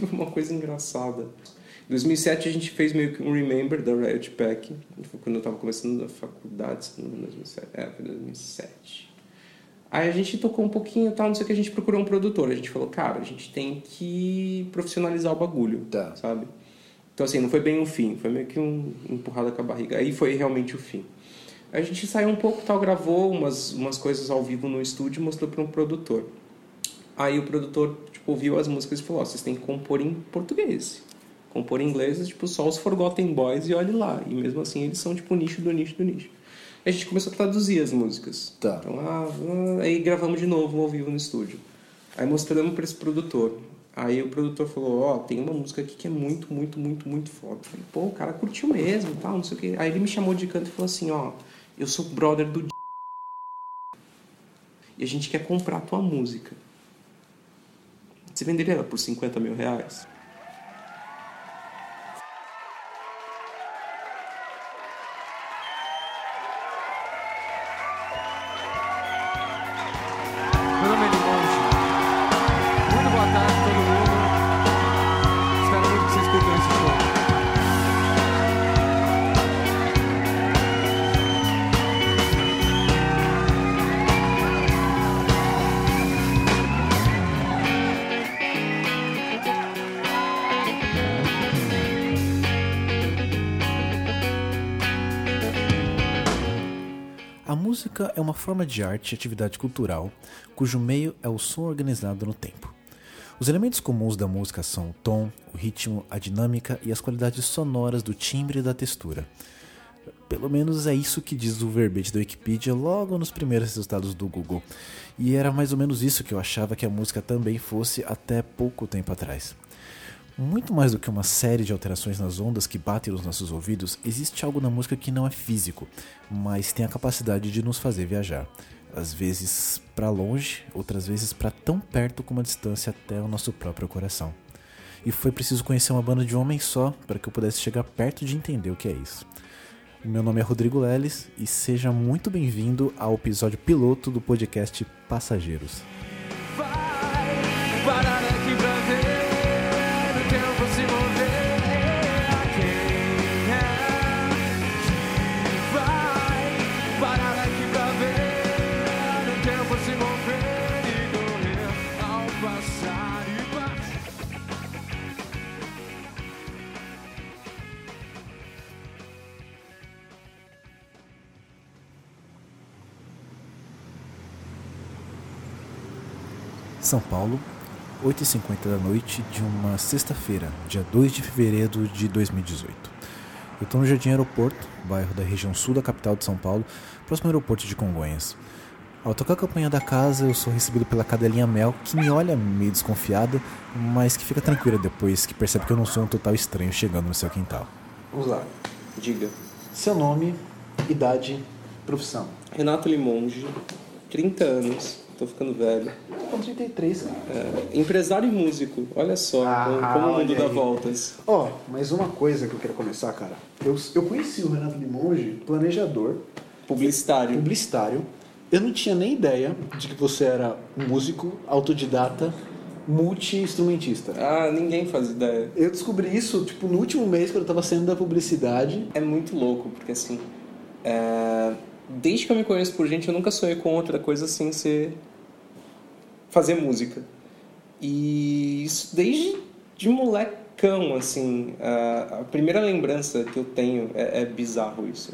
teve uma coisa engraçada. Em 2007 a gente fez meio que um Remember da Riot Pack. Foi quando eu tava começando a faculdade, se não me engano, 2007. É, foi 2007. Aí a gente tocou um pouquinho e tal, não sei o que, a gente procurou um produtor. A gente falou, cara, a gente tem que profissionalizar o bagulho, Tá. sabe? Então assim, não foi bem o fim, foi meio que um empurrada com a barriga. Aí foi realmente o fim. A gente saiu um pouco, tal, gravou umas, umas coisas ao vivo no estúdio e mostrou para um produtor. Aí o produtor, tipo, ouviu as músicas e falou, ó, vocês têm que compor em português. Compor em inglês, tipo, só os Forgotten Boys e olhe lá. E mesmo assim eles são, tipo, nicho do nicho do nicho. Aí a gente começou a traduzir as músicas. Tá. Então, ah, ah, aí gravamos de novo ao vivo no estúdio. Aí mostramos para esse produtor. Aí o produtor falou, ó, tem uma música aqui que é muito, muito, muito, muito foda. Eu falei, pô, o cara curtiu mesmo, tal, não sei o quê. Aí ele me chamou de canto e falou assim, ó, eu sou brother do e a gente quer comprar a tua música. Você venderia por 50 mil reais? Música é uma forma de arte e atividade cultural cujo meio é o som organizado no tempo. Os elementos comuns da música são o tom, o ritmo, a dinâmica e as qualidades sonoras do timbre e da textura. Pelo menos é isso que diz o verbete da Wikipedia logo nos primeiros resultados do Google. E era mais ou menos isso que eu achava que a música também fosse até pouco tempo atrás. Muito mais do que uma série de alterações nas ondas que batem nos nossos ouvidos, existe algo na música que não é físico, mas tem a capacidade de nos fazer viajar. Às vezes para longe, outras vezes para tão perto como a distância até o nosso próprio coração. E foi preciso conhecer uma banda de um homem só para que eu pudesse chegar perto de entender o que é isso. Meu nome é Rodrigo Leles e seja muito bem-vindo ao episódio piloto do podcast Passageiros. São Paulo, 8h50 da noite de uma sexta-feira, dia 2 de fevereiro de 2018. Eu estou no Jardim Aeroporto, bairro da região sul da capital de São Paulo, próximo ao aeroporto de Congonhas. Ao tocar a campanha da casa, eu sou recebido pela cadelinha Mel, que me olha meio desconfiada, mas que fica tranquila depois que percebe que eu não sou um total estranho chegando no seu quintal. Vamos lá, diga. Seu nome, idade, profissão. Renato Limonge, 30 anos, tô ficando velho. Com 33, cara. É, empresário e músico, olha só Ah, como, como o mundo dá aí. voltas. Ó, mas uma coisa que eu quero começar, cara. Eu, eu conheci o Renato Limonge, planejador, Publicitário. publicitário. Eu não tinha nem ideia de que você era um músico, autodidata, multi-instrumentista. Ah, ninguém faz ideia. Eu descobri isso, tipo, no último mês, quando eu tava saindo da publicidade. É muito louco, porque assim, é, desde que eu me conheço por gente, eu nunca sonhei com outra coisa sem ser fazer música. E isso desde de molecão, assim, a, a primeira lembrança que eu tenho é, é bizarro isso.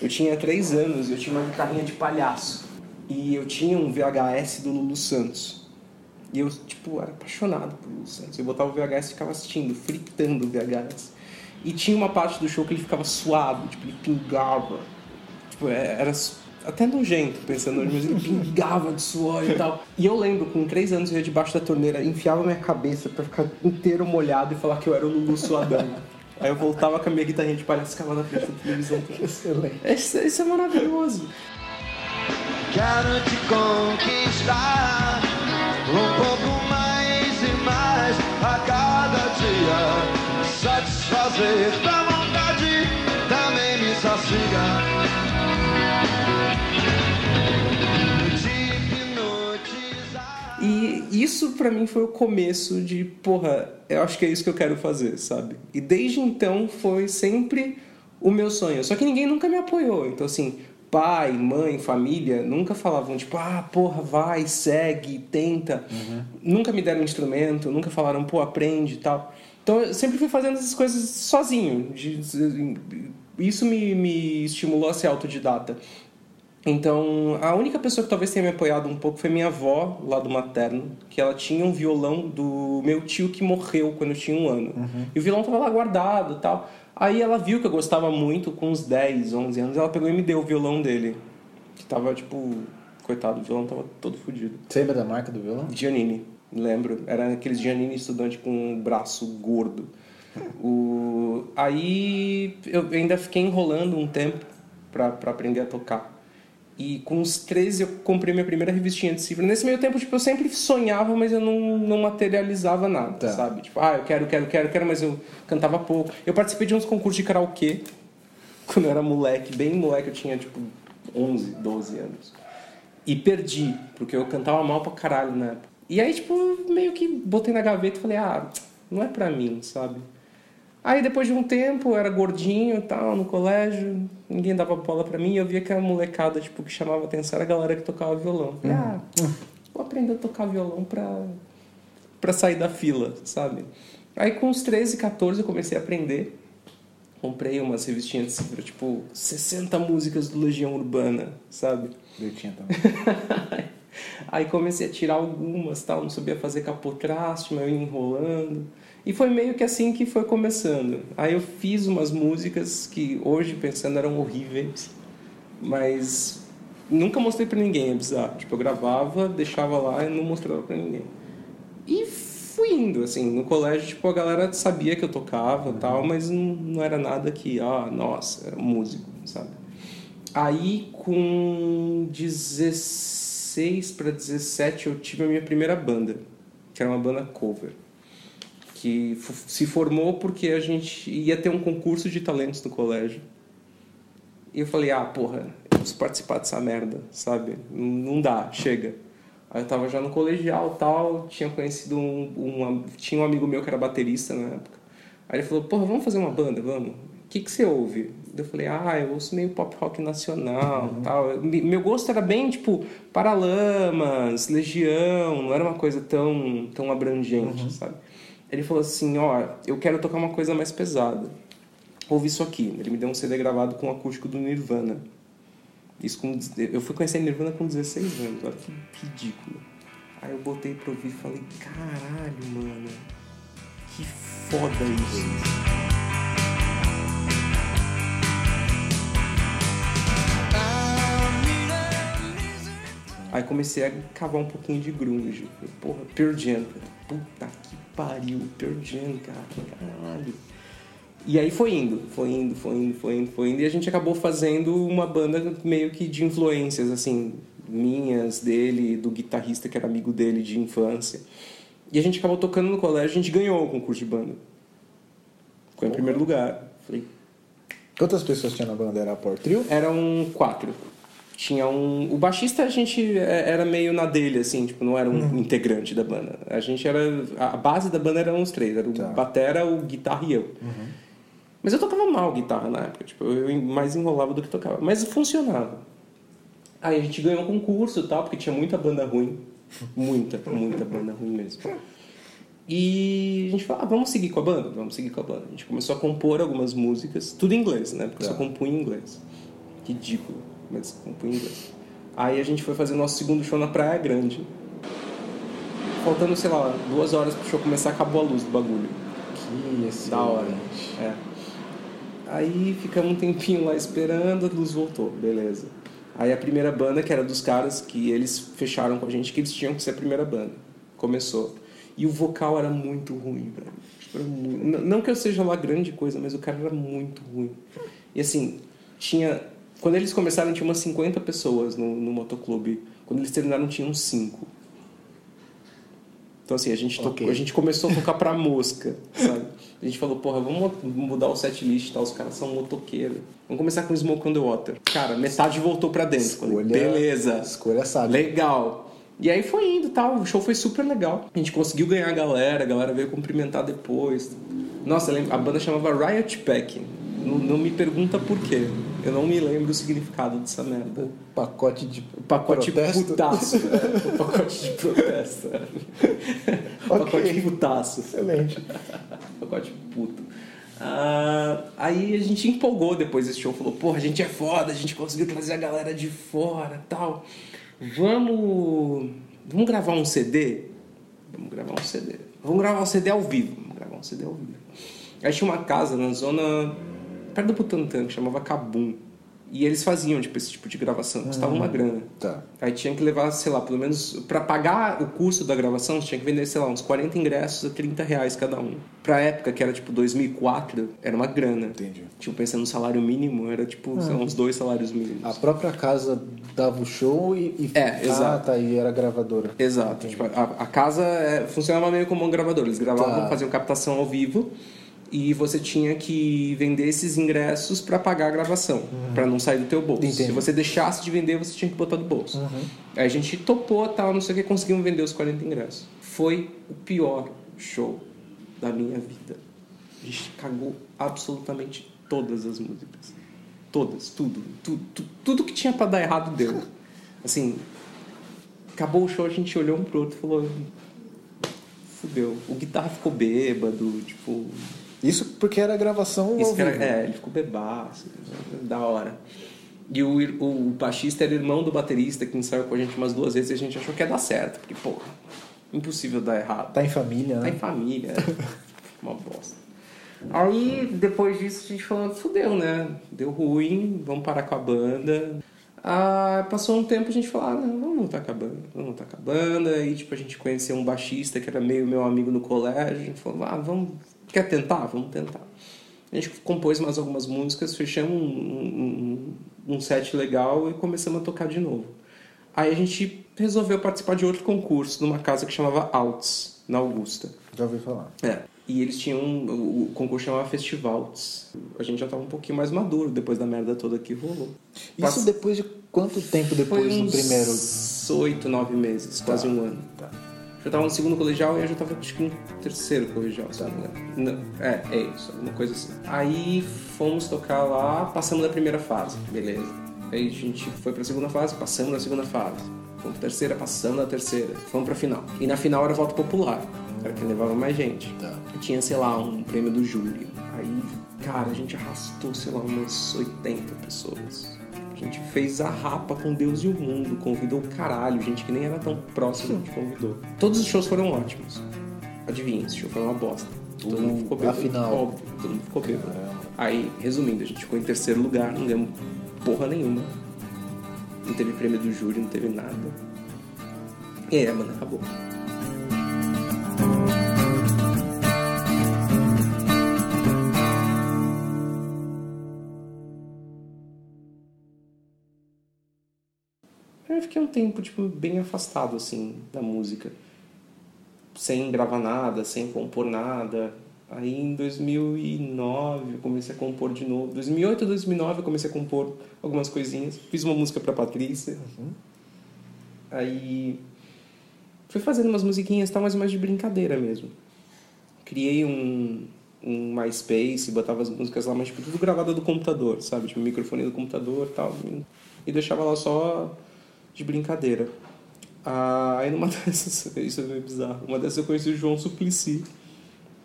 Eu tinha três anos e eu tinha uma guitarrinha de palhaço. E eu tinha um VHS do Lulu Santos. E eu, tipo, era apaixonado por Lulu Santos. Eu botava o VHS e ficava assistindo, fritando o VHS. E tinha uma parte do show que ele ficava suado, tipo, ele pingava. Tipo, é- era até nojento pensando hoje, mas ele pingava de suor e tal. E eu lembro, com três anos eu ia debaixo da torneira, enfiava minha cabeça pra ficar inteiro molhado e falar que eu era o Lulu suadão. Aí eu voltava com a minha guitarrinha de palhaço ficava na frente da televisão. Excelente. Isso, isso é maravilhoso. Quero te conquistar um pouco mais e mais a cada dia. Satisfazer da vontade também me sacia. E, isso pra mim foi o começo de, porra, eu acho que é isso que eu quero fazer, sabe? E desde então foi sempre o meu sonho. Só que ninguém nunca me apoiou. Então, assim, pai, mãe, família nunca falavam, tipo, ah, porra, vai, segue, tenta. Nunca me deram instrumento, nunca falaram, pô, aprende e tal. Então, eu sempre fui fazendo essas coisas sozinho. De- Isso me, me estimulou a ser autodidata. Então, a única pessoa que talvez tenha me apoiado um pouco foi minha avó, lá do materno, que ela tinha um violão do meu tio que morreu quando eu tinha um ano. E o violão tava lá guardado e tal. Aí ela viu que eu gostava muito, com uns 10, 11 anos, ela pegou e me deu o violão dele. Que tava, tipo, coitado, o violão tava todo fodido. Você lembra da marca do violão? Giannini, lembro. Era aqueles Giannini estudante com um braço gordo. O... Aí eu ainda fiquei enrolando um tempo pra aprender a tocar. E com uns 13 eu comprei minha primeira revistinha de cifra. Nesse meio tempo, tipo, eu sempre sonhava, mas eu não, não materializava nada, Tá. sabe? Tipo, ah, eu quero, quero, quero, quero, mas eu cantava pouco. Eu participei de uns concursos de karaokê quando eu era moleque, bem moleque, eu tinha tipo 11, 12 anos. E perdi, porque eu cantava mal pra caralho na época. E aí, tipo, meio que botei na gaveta e falei, ah, não é pra mim, sabe? Aí depois de um tempo, eu era gordinho e tal, no colégio, ninguém dava bola pra mim, eu via que a molecada, tipo, que chamava atenção era a galera que tocava violão. Falei, ah, vou aprender a tocar violão pra, pra sair da fila, sabe? Aí com uns 13, 14 eu comecei a aprender. Comprei umas revistinhas de cifra, tipo, 60 músicas do Legião Urbana, sabe? Eu tinha também. Aí comecei a tirar algumas, tal, não sabia fazer capotraste, mas eu ia enrolando. E foi meio que assim que foi começando. Aí eu fiz umas músicas que hoje pensando eram horríveis, mas nunca mostrei pra ninguém, é bizarro. Tipo, eu gravava, deixava lá e não mostrava pra ninguém. E fui indo, assim, no colégio, tipo, a galera sabia que eu tocava tal, mas não, não era nada que, ah, nossa, era músico, sabe? Aí com 16 para 17 eu tive a minha primeira banda, que era uma banda cover. Que se formou porque a gente ia ter um concurso de talentos no colégio. E eu falei, ah, porra, eu preciso participar dessa merda, sabe? Não, dá, chega. Aí eu tava já no colegial tal, tinha conhecido um, um- Tinha um amigo meu que era baterista na época. Aí ele falou, porra, vamos fazer uma banda, vamos? O que, que você ouve? Eu falei, ah, eu ouço meio pop rock nacional tal. Me- Meu gosto era bem, tipo, Paralamas, Legião, não era uma coisa tão, tão abrangente, sabe? Ele falou assim, ó, eu quero tocar uma coisa mais pesada. Ouve isso aqui. Ele me deu um CD gravado com o acústico do Nirvana. Isso com, eu fui conhecer Nirvana com 16 anos, olha que ridículo. Aí eu botei pra ouvir e falei, caralho, mano, que foda isso. Aí comecei a cavar um pouquinho de grunge. Falei, porra, Pearl Jam. Puta que pariu, Pearl Jam, cara, caralho. E aí foi indo, foi indo, foi indo, foi indo, foi indo. E a gente acabou fazendo uma banda meio que de influências, assim, minhas, dele, do guitarrista que era amigo dele de infância. E a gente acabou tocando no colégio, a gente ganhou o concurso de banda. Ficou em primeiro lugar. Falei, Quantas pessoas tinha na banda? Era a Power Trio? eram quatro. Tinha um. O baixista a gente é, era meio na dele, assim, tipo, não era um integrante da banda. A gente era. A base da banda eram os três, era o Tá. Batera, o guitarra e eu. Mas eu tocava mal guitarra na época, tipo, eu mais enrolava do que tocava. Mas funcionava. Aí a gente ganhou um concurso e tal, porque tinha muita banda ruim. Muita, muita banda ruim mesmo. E a gente falou, ah, vamos seguir com a banda? Vamos seguir com a banda. A gente começou a compor algumas músicas, tudo em inglês, né? Porque eu só Tá. compunha em inglês. Ridículo, mas em inglês. Aí a gente foi fazer o nosso segundo show na Praia Grande. Faltando, sei lá, duas horas pro show começar, acabou a luz do bagulho. Que esse Da hora. É. Aí ficamos um tempinho lá esperando, a luz voltou, beleza. Aí a primeira banda, que era dos caras que eles fecharam com a gente, que eles tinham que ser a primeira banda. Começou. E o vocal era muito ruim, velho. Tipo, era mu- N- Não que eu seja lá grande coisa, mas o cara era muito ruim. E assim, tinha. Quando eles começaram, tinha umas 50 pessoas no, no motoclube. Quando eles terminaram, tinham 5. Então assim, a gente, tocou- Ok. a gente começou a tocar pra mosca, sabe? A gente falou, porra, vamos mudar o set list tal, os caras são motoqueiros. Vamos começar com Smoke on the Water. Cara, metade voltou pra dentro. Escolha- Beleza. Escolha sábia. Legal. E aí foi indo tal, o show foi super legal. A gente conseguiu ganhar a galera, a galera veio cumprimentar depois. Nossa, a banda chamava Riot Pack. Não, não me pergunta por quê. Eu não me lembro o significado dessa merda. Pacote de pacote protesto. putaço. é. Pacote de protesto. é. O Ok. pacote putaço. Excelente. pacote puto. Ah, aí a gente empolgou depois desse show. Falou, porra, a gente é foda, a gente conseguiu trazer a galera de fora tal. Vamos. Vamos gravar um CD? Vamos gravar um CD. Vamos gravar um CD ao vivo. Vamos gravar um CD ao vivo. Aí tinha uma casa na zona. Perto do Butantã, que chamava Cabum. E eles faziam tipo, esse tipo de gravação. Custava uma grana. Tá. Aí tinha que levar, sei lá, pelo menos pra pagar o custo da gravação, tinha que vender, sei lá, uns 40 ingressos a 30 reais cada um. Pra época, que era tipo 2004, era uma grana. Entendi. Tipo, pensando no salário mínimo, era tipo, lá, uns dois salários mínimos. A própria casa dava o show e. e... É, Ah, exato. tá, e era gravadora. Exato. Tipo, a, a casa é, funcionava meio como um gravador. Eles gravavam, Tá. faziam captação ao vivo e você tinha que vender esses ingressos pra pagar a gravação, pra não sair do teu bolso. Entendi. Se você deixasse de vender, você tinha que botar do bolso. Aí a gente topou, tal, não sei o que, conseguimos vender os 40 ingressos. Foi o pior show da minha vida. A gente cagou absolutamente todas as músicas. Todas, tudo, tudo, tudo, tudo que tinha pra dar errado deu. Assim, acabou o show, a gente olhou um pro outro e falou: fudeu. O guitarra ficou bêbado, tipo. Isso porque era gravação Isso era- é, ele ficou bebaço, da hora. E o, o, o baixista era irmão do baterista que ensaiou com a gente umas duas vezes e a gente achou que ia dar certo, porque, pô, impossível dar errado. Tá em família, Tá né? em família, é. uma bosta. Aí, depois disso, a gente falou, fudeu, né? Deu ruim, vamos parar com a banda. Ah, passou um tempo, a gente falou, ah, não, vamos voltar com a banda, vamos voltar com a banda. Aí, tipo, a gente conheceu um baixista que era meio meu amigo no colégio. A gente falou, ah, vamos, quer tentar? Vamos tentar. A gente compôs mais algumas músicas, fechamos um, um, um set legal e começamos a tocar de novo. Aí a gente resolveu participar de outro concurso numa casa que chamava Alts, na Augusta. Já ouvi falar. É. E eles tinham. O o concurso chamava Festivals. A gente já tava um pouquinho mais maduro depois da merda toda que rolou. Isso Passa- depois de quanto tempo depois Foi do primeiro? oito, nove meses, quase um ano. Tá. Já tava no segundo colegial e eu já tava acho que no terceiro colegial, se eu não me engano. Não, É, é isso, alguma coisa assim. Aí fomos tocar lá, passamos da primeira fase, beleza. Aí a gente foi pra segunda fase, passamos da segunda fase. Fomos pra terceira, passamos da terceira. Fomos pra final. E na final era voto popular. Era quem levava mais gente. Tá. E tinha, sei lá, um prêmio do júri. Aí, cara, a gente arrastou, sei lá, umas 80 pessoas. A gente fez a rapa com Deus e o mundo, convidou o caralho, gente que nem era tão próximo, a gente convidou. Todos os shows foram ótimos. Adivinha, esse show foi uma bosta. Todo mundo ficou bêbado. afinal. Óbvio, todo mundo ficou bêbado. Aí, resumindo, a gente ficou em terceiro lugar, não ganhamos porra nenhuma. Não teve prêmio do júri, não teve nada. E a banda acabou. Fiquei um tempo, tipo, bem afastado, assim, da música. Sem gravar nada, sem compor nada. Aí em 2009 eu comecei a compor de novo. 2008 2009 eu comecei a compor algumas coisinhas. Fiz uma música pra Patrícia. Aí fui fazendo umas musiquinhas, tal, mas mais de brincadeira mesmo. Criei um, um MySpace, botava as músicas lá, mas tipo, tudo gravado do computador, sabe? Tipo, microfone do computador e tal. E deixava lá só de brincadeira. Ah, aí numa dessas, isso é meio bizarro, uma dessas eu conheci o João Suplicy.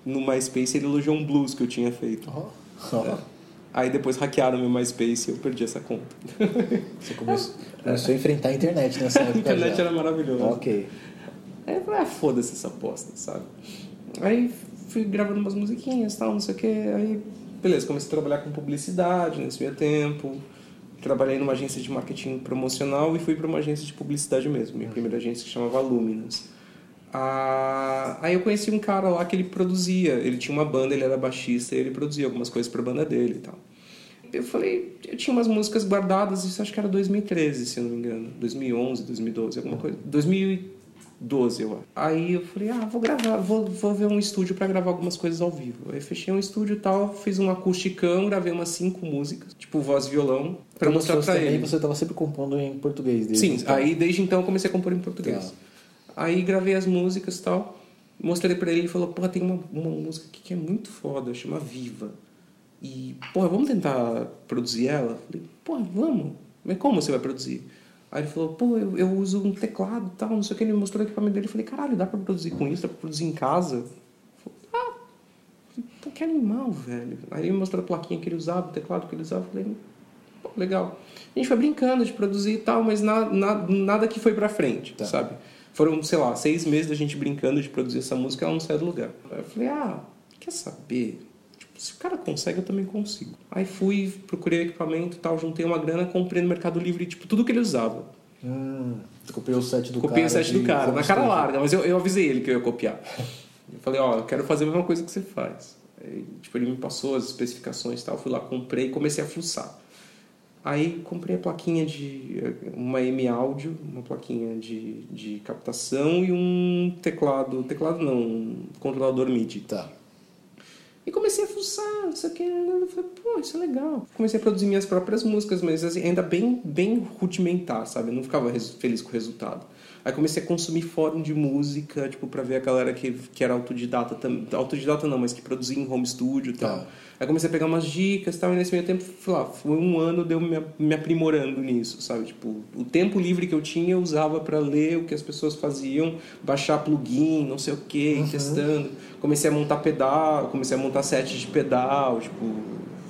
No MySpace ele elogiou um blues que eu tinha feito. Ó, ó. Aí depois hackearam meu MySpace e eu perdi essa conta. Você começou, começou a enfrentar a internet nessa A época. internet já. era maravilhosa. Ok. Aí eu falei, ah, foda-se essa aposta, sabe? Aí fui gravando umas musiquinhas tal, não sei o que. Aí, beleza, comecei a trabalhar com publicidade nesse meio tempo. Trabalhei numa agência de marketing promocional e fui para uma agência de publicidade mesmo. Minha primeira agência que chamava Luminous. Ah, aí eu conheci um cara lá que ele produzia. Ele tinha uma banda, ele era baixista e ele produzia algumas coisas pra banda dele e tal. Eu falei, eu tinha umas músicas guardadas, isso acho que era 2013, se eu não me engano. 2011, 2012, alguma coisa. 2000, 2012, eu acho. Aí eu falei, ah, vou gravar, vou, vou ver um estúdio pra gravar algumas coisas ao vivo. Aí fechei um estúdio e tal, fiz um acusticão, gravei umas cinco músicas, tipo voz e violão, pra Como mostrar pra também ele. você tava sempre compondo em português desde Sim, então. aí desde então eu comecei a compor em português. Tá. Aí gravei as músicas e tal, mostrei pra ele e falou, porra, tem uma, uma música aqui que é muito foda, chama Viva. E, porra, vamos tentar produzir ela? Eu falei, porra, vamos. Mas como você vai produzir? Aí ele falou, pô, eu, eu uso um teclado e tal, não sei o que. Ele me mostrou o equipamento dele. Eu falei, caralho, dá pra produzir com isso? Dá pra produzir em casa? Falei, ah, pô, que animal, velho. Aí ele me mostrou a plaquinha que ele usava, o teclado que ele usava. Eu falei, pô, legal. A gente foi brincando de produzir e tal, mas na, na- nada que foi pra frente, Tá. sabe? Foram, sei lá, seis meses da gente brincando de produzir essa música, ela não saiu do lugar. Aí eu falei, ah, quer saber? Se o cara consegue, eu também consigo. Aí fui, procurei equipamento e tal, juntei uma grana, comprei no Mercado Livre, tipo, tudo que ele usava. Hum, copiou o set do Copiei cara. o set do cara, na cara larga, mas eu, eu avisei ele que eu ia copiar. Eu falei, ó, eu quero fazer a mesma coisa que você faz. Aí, tipo, ele me passou as especificações e tal, fui lá, comprei e comecei a fuçar. Aí comprei a plaquinha de uma M áudio, uma plaquinha de, de captação e um teclado, teclado não, um controlador MIDI. Tá. E comecei a fuçar, não sei o que. Eu falei, pô, isso é legal. Comecei a produzir minhas próprias músicas, mas assim, ainda bem, bem rudimentar, sabe? Eu não ficava feliz com o resultado. Aí comecei a consumir fórum de música, tipo, pra ver a galera que, que era autodidata também. Autodidata não, mas que produzia em home studio e tal. Tá. Aí comecei a pegar umas dicas e tal, e nesse meio tempo, sei lá, foi um ano de eu me, me aprimorando nisso, sabe? Tipo, o tempo livre que eu tinha eu usava pra ler o que as pessoas faziam, baixar plugin, não sei o que, ir testando. Comecei a montar pedal, comecei a montar set de pedal, tipo,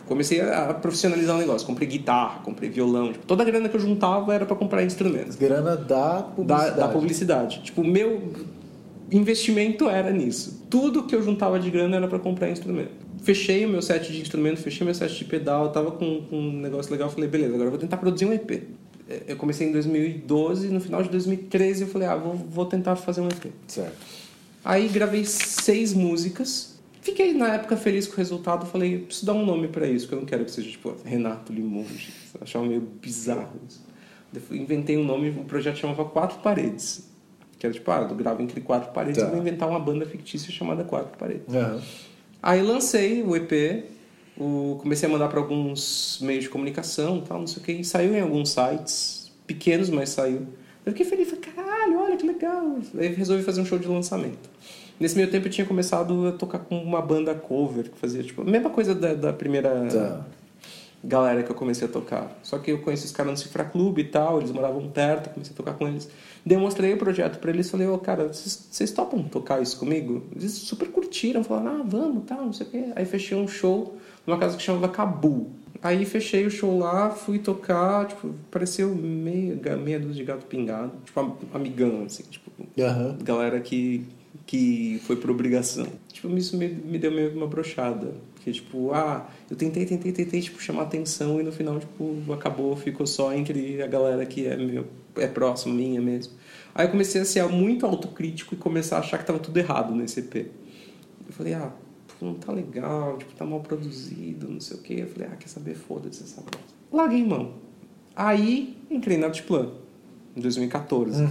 comecei a profissionalizar o negócio. Comprei guitarra, comprei violão, tipo, toda a grana que eu juntava era pra comprar instrumentos Grana da da, publicidade. da publicidade. Tipo, o meu investimento era nisso. Tudo que eu juntava de grana era para comprar instrumento. Fechei o meu set de instrumento, fechei meu set de pedal, tava com, com um negócio legal, falei, beleza, agora eu vou tentar produzir um EP. É, Eu comecei em 2012, no final de 2013 eu falei, ah, vou, vou tentar fazer um EP. Certo. Aí gravei seis músicas. Fiquei na época feliz com o resultado. Falei, preciso dar um nome pra isso, que eu não quero que seja tipo Renato Limonge. Achava meio bizarro isso. Inventei um nome, o projeto chamava Quatro Paredes. Que era tipo, ah, eu gravo entre quatro paredes, Tá. eu vou inventar uma banda fictícia chamada Quatro Paredes. Aham. Aí lancei o EP, o, comecei a mandar para alguns meios de comunicação e tal, não sei o que, e saiu em alguns sites, pequenos, mas saiu. Eu fiquei feliz, falei, caralho, olha que legal. Aí resolvi fazer um show de lançamento. Nesse meio tempo eu tinha começado a tocar com uma banda cover, que fazia tipo a mesma coisa da, da primeira Tá. galera que eu comecei a tocar. Só que eu conheci os caras no Cifra Clube e tal, eles moravam perto, comecei a tocar com eles. Demonstrei o projeto pra eles, falei, ô cara, vocês topam tocar isso comigo? Eles super curtiram, falaram, ah, vamos, tal, não sei o quê. Aí fechei um show numa casa que chamava Cabu. Aí fechei o show lá, fui tocar, tipo, pareceu meia, meia dúzia de gato pingado, tipo, am- amigão, assim, tipo, Aham. galera que, que foi por obrigação. Tipo, isso me, me deu meio uma brochada. Porque, tipo, ah, eu tentei, tentei, tentei, tipo, chamar atenção e no final, tipo, acabou, ficou só entre a galera que é, meu, é próximo, minha mesmo. Aí eu comecei a ser muito autocrítico e começar a achar que tava tudo errado nesse EP. Eu falei, ah, não tá legal, tipo, tá mal produzido, não sei o quê. Eu falei, ah, quer saber, foda-se essa bosta. Larguei mão. Aí entrei na Artplan, em 2014.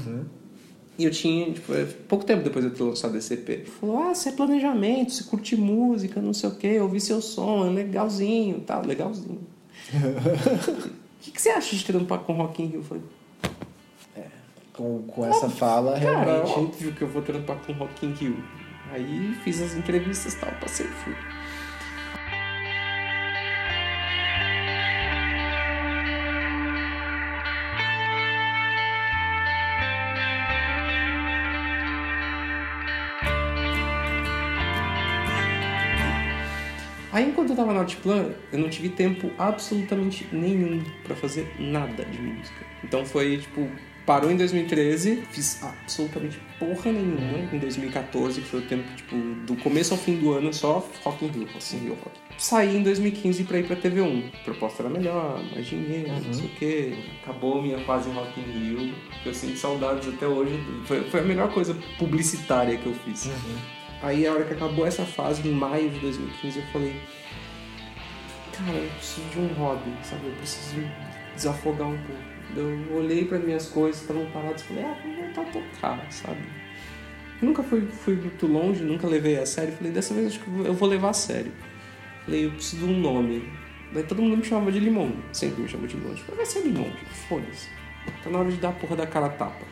E eu tinha, tipo, é, pouco tempo depois de eu ter lançado esse EP. Ele Falou, ah, você é planejamento, você curte música, não sei o quê, ouvi seu som, é legalzinho, tá, legalzinho. O que, que você acha de trampar com Rock in Rio? Eu falei, Com, com essa fala, cara, realmente. óbvio que eu vou trampar com Rock in Rio. Aí fiz as entrevistas e tal, passei e fui. Aí enquanto eu tava na Altiplan, eu não tive tempo absolutamente nenhum pra fazer nada de música. Então foi tipo, parou em 2013, fiz absolutamente porra nenhuma em 2014, que foi o tempo tipo do começo ao fim do ano só Rock in Rio, in Rio, Rock. Saí em 2015 pra ir pra TV1. A proposta era melhor, mais dinheiro, não sei o quê. Acabou minha fase em Rock in Rio, eu sinto saudades até hoje. Foi, foi a melhor coisa publicitária que eu fiz. Aí a hora que acabou essa fase, em maio de 2015, eu falei, cara, eu preciso de um hobby, sabe? Eu preciso desafogar um pouco. Eu olhei para minhas coisas, estavam paradas, falei, ah, vou voltar a tocar, sabe? Nunca fui, fui muito longe, nunca levei a sério. Falei, dessa vez acho que eu vou levar a sério. Falei, eu preciso de um nome. Daí todo mundo me chamava de Limão, sempre me chamou de Limão. Falei, vai ser Limão, tipo, foda-se. Tá na hora de dar a porra da cara a tapa.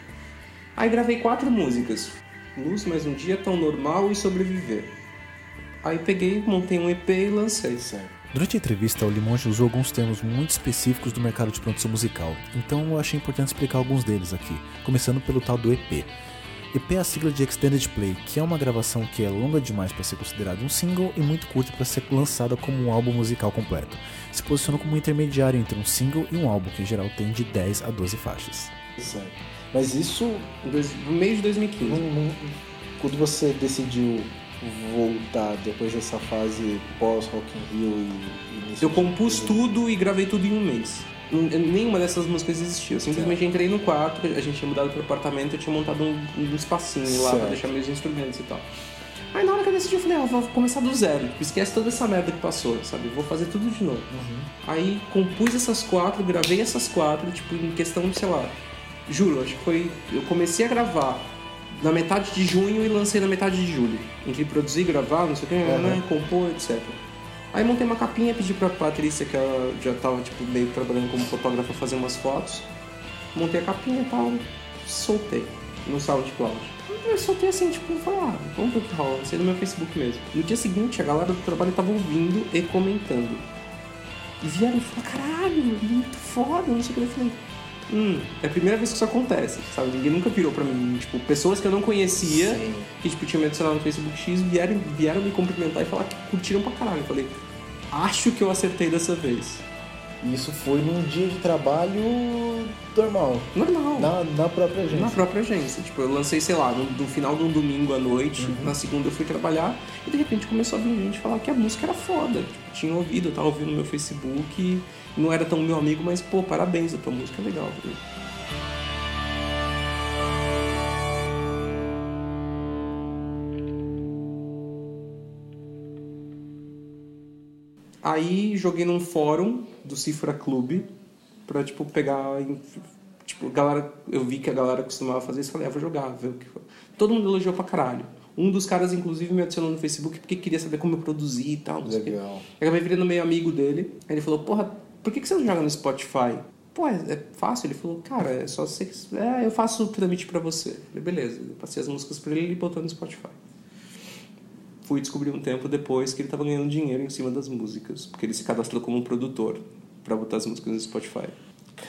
Aí gravei quatro músicas. Luz, Mais Um Dia, Tão Normal e Sobreviver. Aí peguei, montei um EP e lancei. Durante a entrevista, o Limonge usou alguns termos muito específicos do mercado de produção musical, então eu achei importante explicar alguns deles aqui, começando pelo tal do EP. EP é a sigla de Extended Play, que é uma gravação que é longa demais para ser considerada um single e muito curta para ser lançada como um álbum musical completo. Se posiciona como um intermediário entre um single e um álbum, que em geral tem de 10 a 12 faixas. Certo. Mas isso, dois- No mês de 2015. não- não- quando você decidiu voltar depois dessa fase pós Rock in Rio e, e Eu de- compus tudo e gravei tudo em um mês. Nenhuma dessas músicas existia. Eu simplesmente entrei no quarto, a gente tinha mudado pro apartamento, eu tinha montado um, um espacinho lá pra Certo. deixar meus instrumentos e tal. Aí na hora que eu decidi, eu falei, ah, vou começar do zero. Tipo, esquece toda essa merda que passou, sabe? Vou fazer tudo de novo. Aí compus essas quatro, gravei essas quatro, tipo, em questão de, sei lá, juro, acho que foi. Eu comecei a gravar na metade de junho e lancei na metade de julho. Entre produzir, gravar, não sei o que, né, compor, etc. Aí montei uma capinha, pedi pra Patrícia, que ela já tava tipo, meio trabalhando como fotógrafa, fazer umas fotos. Montei a capinha e tal, soltei no SoundCloud. Eu soltei assim, tipo, falei, ah, vamos ver o que rola. Lancei no meu Facebook mesmo. No dia seguinte, a galera do trabalho tava ouvindo e comentando. E vieram e falaram, caralho, muito foda, não sei o que. Eu falei, hum, é a primeira vez que isso acontece, sabe? Ninguém nunca virou pra mim. Tipo, pessoas que eu não conhecia, Sim. que tipo, tinham me adicionado no Facebook X, vieram, vieram me cumprimentar e falar que curtiram pra caralho. Eu falei, acho que eu acertei dessa vez. E isso foi num dia de trabalho normal, Normal. na, na própria agência. Na própria agência. Tipo, eu lancei, sei lá, no, no final de um domingo à noite, na segunda eu fui trabalhar e de repente começou a vir gente falar que a música era foda. Tipo, tinha ouvido, eu tava ouvindo no meu Facebook, não era tão meu amigo, mas pô, parabéns, a tua música é legal. viu? Aí joguei num fórum do Cifra Clube pra, tipo, pegar. Tipo, galera, eu vi que a galera costumava fazer isso, falei, ah, vou jogar, ver o que foi. Todo mundo elogiou pra caralho. Um dos caras, inclusive, me adicionou no Facebook porque queria saber como eu produzia e tal. Não sei. Legal. Eu acabei virando meio amigo dele. Aí ele falou, porra, por que que você não joga no Spotify? Pô, é, é fácil. Ele falou, cara, é só você... É, eu faço o trâmite pra você. Eu falei, beleza. Eu passei as músicas pra ele e ele botou no Spotify. Fui descobrir um tempo depois que ele tava ganhando dinheiro em cima das músicas. Porque ele se cadastrou como um produtor pra botar as músicas no Spotify.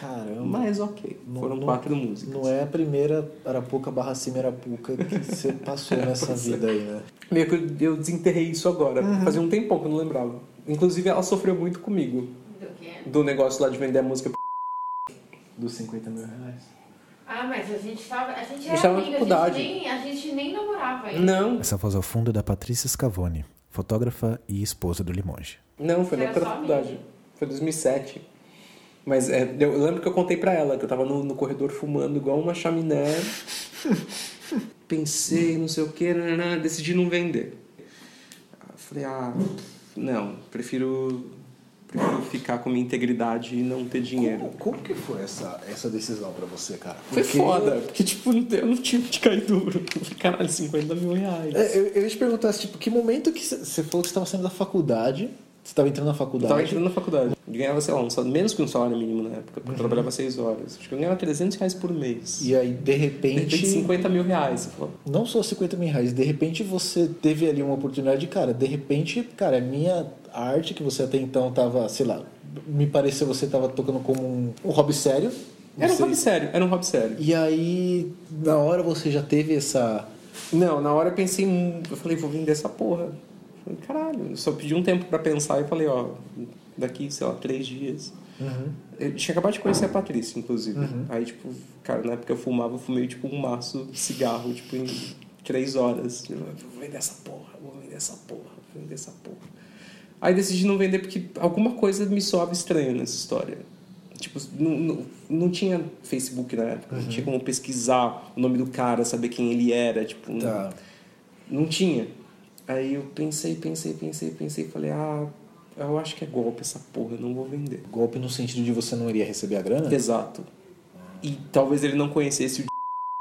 Caramba. Mas ok, Não- foram não- quatro músicas. Não é a primeira Arapuca barra Cima Arapuca que você passou nessa é. vida aí, né? Meio que eu- desenterrei isso agora. Fazia um tempão que eu não lembrava. Inclusive, ela sofreu muito comigo. Do quê? Do negócio lá de vender a música. Dos 50 mil reais. Ah, mas a gente tava. A gente era na amiga, a faculdade. gente, nem, a gente nem namorava ainda. Não, Essa voz ao fundo é da Patrícia Scavone, fotógrafa e esposa do Limonge. não, foi na época da só faculdade. amiga. Foi 2007. Mas é, eu lembro que eu contei pra ela que eu tava no, no corredor fumando igual uma chaminé. Pensei, não sei o que, decidi não vender. Falei, ah, não, prefiro, prefiro ficar com minha integridade e não ter dinheiro. Como, como que foi essa, essa decisão pra você, cara? Foi Porque- foda, porque tipo, eu não tinha de cair duro. Caralho, 50 mil reais. É, eu, eu ia te perguntar, tipo, que momento que você você falou que você estava saindo da faculdade, você estava entrando na faculdade. tava entrando na faculdade. Eu ganhava, sei lá, um salário, menos que um salário mínimo na época, porque eu trabalhava 6 horas. Acho que eu ganhava 300 reais por mês. E aí, de De repente, repente, 50 mil reais. Você falou, não só 50 mil reais, de repente você teve ali uma oportunidade, cara, de repente, cara, a minha arte que você até então tava, sei lá, me pareceu você tava tocando como um, um hobby sério. Era um hobby sério, era um hobby sério. E aí, na hora você já teve essa. Não, na hora eu pensei, hum, eu falei, vou vender essa porra. Falei, caralho, eu só pedi um tempo pra pensar e falei, ó, daqui, sei lá, três dias. Eu tinha acabado de conhecer a Patrícia, inclusive. Aí, tipo, cara, na época eu fumava, eu fumei, tipo, um maço de cigarro, tipo, em três horas. Eu vou vender essa porra, vou vender essa porra, vou vender essa porra. Aí decidi não vender porque alguma coisa me soava estranha nessa história. Tipo, não, não, não tinha Facebook na época, não tinha como pesquisar o nome do cara, saber quem ele era, tipo... não- Tá. não tinha. Aí eu pensei, pensei, pensei, pensei, falei, ah, Eu acho que é golpe essa porra, eu não vou vender. Golpe no sentido de você não iria receber a grana? Exato. E talvez ele não conhecesse o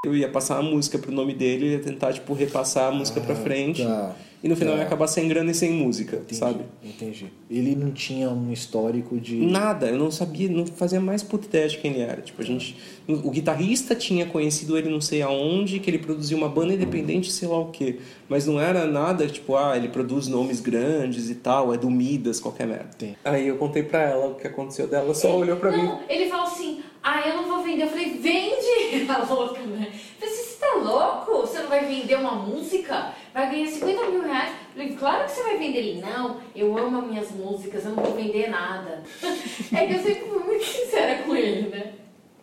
eu ia passar a música pro nome dele, ia tentar, tipo, repassar a música pra frente. tá. E no final Tá. ia acabar sem grana e sem música, Entendi, sabe? Entendi. Ele não tinha um histórico de. Nada, eu não sabia, não fazia mais puta ideia de quem ele era. Tipo, a gente. O guitarrista tinha conhecido ele não sei aonde, que ele produzia uma banda independente, sei lá o quê. Mas não era nada, tipo, ah, ele produz nomes grandes e tal, é do Midas, qualquer merda. Sim. Aí eu contei pra ela o que aconteceu dela, só olhou pra mim. Não, ele falou assim, ah, eu não vou vender. Eu falei, vende! A louca, né? Eu falei, você tá louco? Você não vai vender uma música? Vai ganhar 50 mil reais? Eu falei, claro que você vai vender. Ele, não, eu amo as minhas músicas, eu não vou vender nada. É que eu sempre fui muito sincera com ele, né?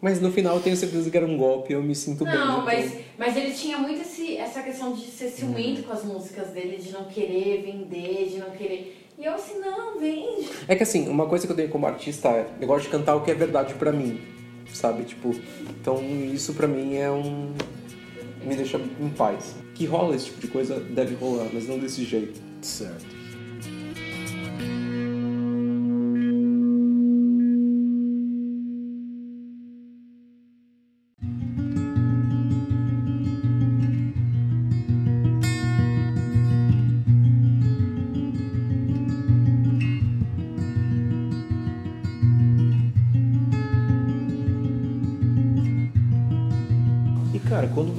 Mas no final eu tenho certeza que era um golpe eu me sinto bem. Não, então. mas, mas ele tinha muito esse, essa questão de ser ciumento Uhum. com as músicas dele, de não querer vender, de não querer. E eu assim, não, vende. É que assim, uma coisa que eu tenho como artista é, eu gosto de cantar o que é verdade pra mim, sabe? Tipo, então isso pra mim é um me deixa em paz. Que rola esse tipo de coisa deve rolar, mas não desse jeito. Certo.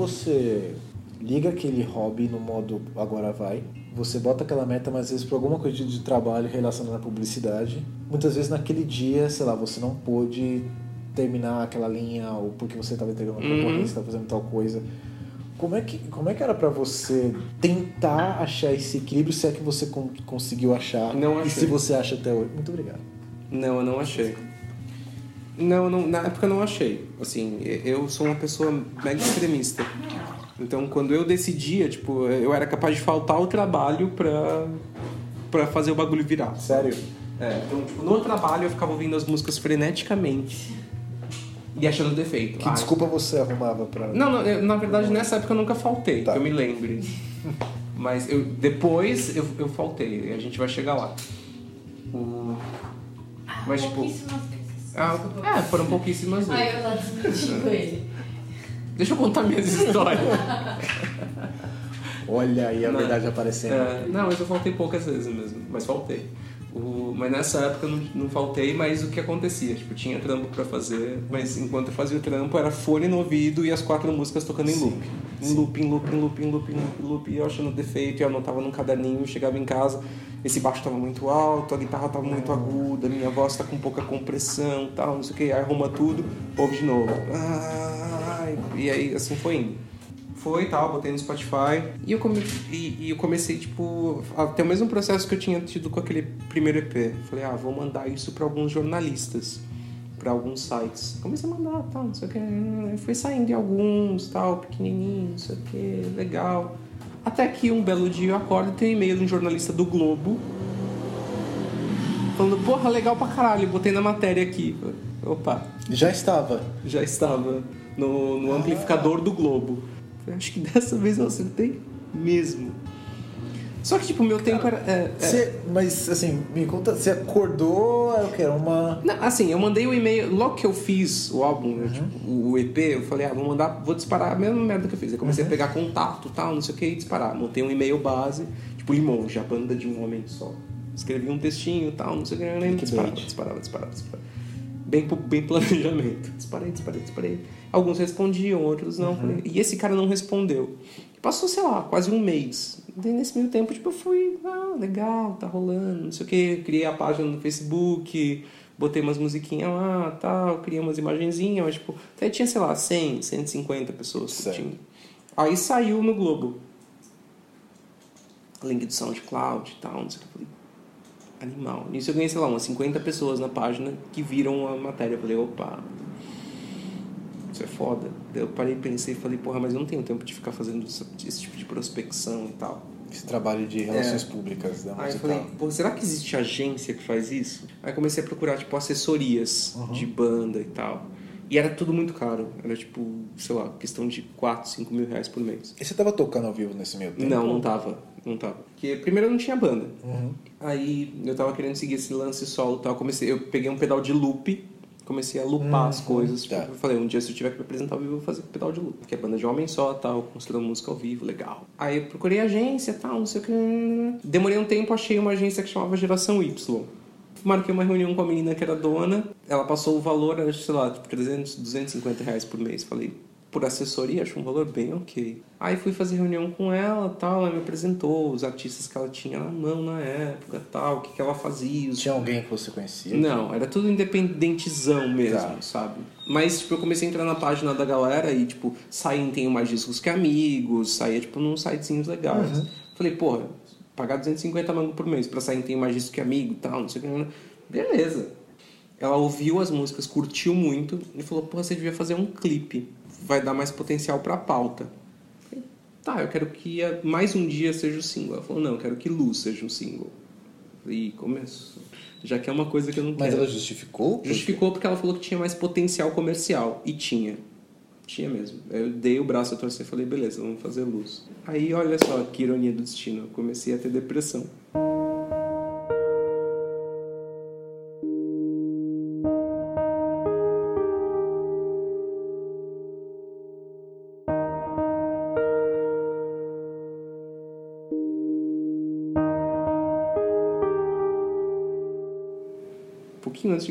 Você liga aquele hobby no modo agora vai, você bota aquela meta, mas às vezes por alguma coisa de trabalho relacionada à publicidade, muitas vezes naquele dia, sei lá, você não pôde terminar aquela linha ou porque você estava entregando uma concorrência, estava fazendo tal coisa. Como é que, como é que era pra você tentar achar esse equilíbrio, se é que você con- conseguiu achar? Não E achei. se você acha até hoje? Muito obrigado. Não, eu não achei. Não, não, na época eu não achei. Assim, eu sou uma pessoa mega extremista. Então, quando eu decidia, tipo, eu era capaz de faltar o trabalho pra, pra fazer o bagulho virar. Sério? É, então, tipo, no trabalho eu ficava ouvindo as músicas freneticamente e achando defeito. Que Ah, desculpa você arrumava pra. Não, não, eu- na verdade nessa época eu nunca faltei, Tá. que eu me lembre. Mas eu, depois eu, eu faltei, a gente vai chegar lá. O- Mas, tipo, Ah, é, foram pouquíssimas vezes. Ai, eu desmentindo ele. Deixa eu contar minhas histórias. Olha aí a Não. verdade aparecendo. É, não, mas eu faltei poucas vezes mesmo, mas faltei. O- mas nessa época eu não, não faltei, mas o que acontecia? Tipo, tinha trampo pra fazer, mas enquanto eu fazia o trampo era fone no ouvido e as quatro músicas tocando em loop. Em loop, em loop, em loop, em loop, em loop, em loop, e eu achando defeito, e eu anotava num caderninho, chegava em casa, esse baixo tava muito alto, a guitarra tava muito aguda, minha voz tá com pouca compressão tal, não sei o que, aí arruma tudo, ouve de novo. E aí assim foi indo. Foi tal, botei no Spotify. E eu, come... e, e eu comecei, tipo, a ter o mesmo processo que eu tinha tido com aquele primeiro EP. Falei, ah, vou mandar isso pra alguns jornalistas, pra alguns sites. Comecei a mandar, tal, não sei o que. Foi saindo em alguns, tal, pequenininho, não sei o que, legal. Até que um belo dia eu acordo e tem um e-mail de um jornalista do Globo falando, porra, legal pra caralho, botei na matéria aqui. Opa, Já estava. já estava no, no amplificador do Globo. Acho que dessa vez eu acertei mesmo. Só que, tipo, meu tempo era. é, é. Você- mas assim, me conta, você acordou, o que? Era uma. Não, assim, eu mandei o e-mail, logo que eu fiz o álbum, né, tipo, o, o EP, eu falei, ah, vou mandar, vou disparar a mesma merda que eu fiz. Eu comecei a pegar contato tal, não sei o que, e disparar. Montei um e-mail base, tipo Limonge, a banda de um homem só. Escrevi um textinho tal, não sei o que, e disparava, disparava, disparava, disparava. Bem, bem planejamento. Disparei, disparei, disparei. Alguns respondiam, outros não. Falei, E esse cara não respondeu. Passou, sei lá, quase um mês. Daí, nesse meio tempo, tipo, eu fui, ah, legal, tá rolando, não sei o que. Criei a página no Facebook, botei umas musiquinhas lá, tal, criei umas imagenzinhas, mas, tipo, até tinha, sei lá, 100, 150 pessoas curtindo. Aí saiu no Globo. Link do SoundCloud e tal, não sei o que. Eu falei, animal. Nisso eu ganhei, sei lá, umas 50 pessoas na página que viram a matéria. Eu falei, opa, isso é foda. Daí eu parei, pensei e falei, porra, mas eu não tenho tempo de ficar fazendo esse, tipo de prospecção e tal. Esse trabalho de relações públicas da Aí eu falei, pô, será que existe agência que faz isso? Aí comecei a procurar, tipo, assessorias de banda e tal. E era tudo muito caro. Era tipo, sei lá, questão de 4, 5 mil reais por mês. E você tava tocando ao vivo nesse meio tempo? Não, não tava. Não tava. Porque primeiro eu não tinha banda. Aí eu tava querendo seguir esse lance solo e tal. Comecei, eu peguei um pedal de loop, comecei a loopar as coisas. Tipo, tá. Eu falei, um dia se eu tiver que me apresentar ao vivo, eu vou fazer pedal de loop. Porque é banda de homem só tal, construindo música ao vivo, legal. Aí eu procurei agência tal, não sei o que. Demorei um tempo, achei uma agência que chamava Geração Y. Marquei uma reunião com a menina que era dona. Ela passou o valor, era, sei lá, tipo 300, 250 reais por mês. Falei, por assessoria, acho um valor bem ok. Aí fui fazer reunião com ela tal, ela me apresentou os artistas que ela tinha na mão na época tal, o que, que ela fazia. Os... Tinha alguém que você conhecia? Não, era tudo independentezão mesmo, Tá. sabe? Mas, tipo, eu comecei a entrar na página da galera e, tipo, saía em Tenho Mais Discos Que Amigos, saía, tipo, num sitezinhos legais. Falei, porra, pagar 250 mangos por mês pra sair em Tenho Mais Discos Que Amigo tal, não sei o que. Beleza. Ela ouviu as músicas, curtiu muito e falou, porra, você devia fazer um clipe. Vai dar mais potencial pra pauta. Falei, tá, eu quero que a- mais um dia seja o single. Ela falou, não, eu quero que Luz seja um single. E começo. Já que é uma coisa que eu não Mas quero. ela justificou? Justificou porque ela falou que tinha mais potencial comercial. E tinha. Tinha mesmo. Eu dei o braço a torcer e falei, beleza, vamos fazer luz. Aí, olha só que ironia do destino. Eu comecei a ter depressão.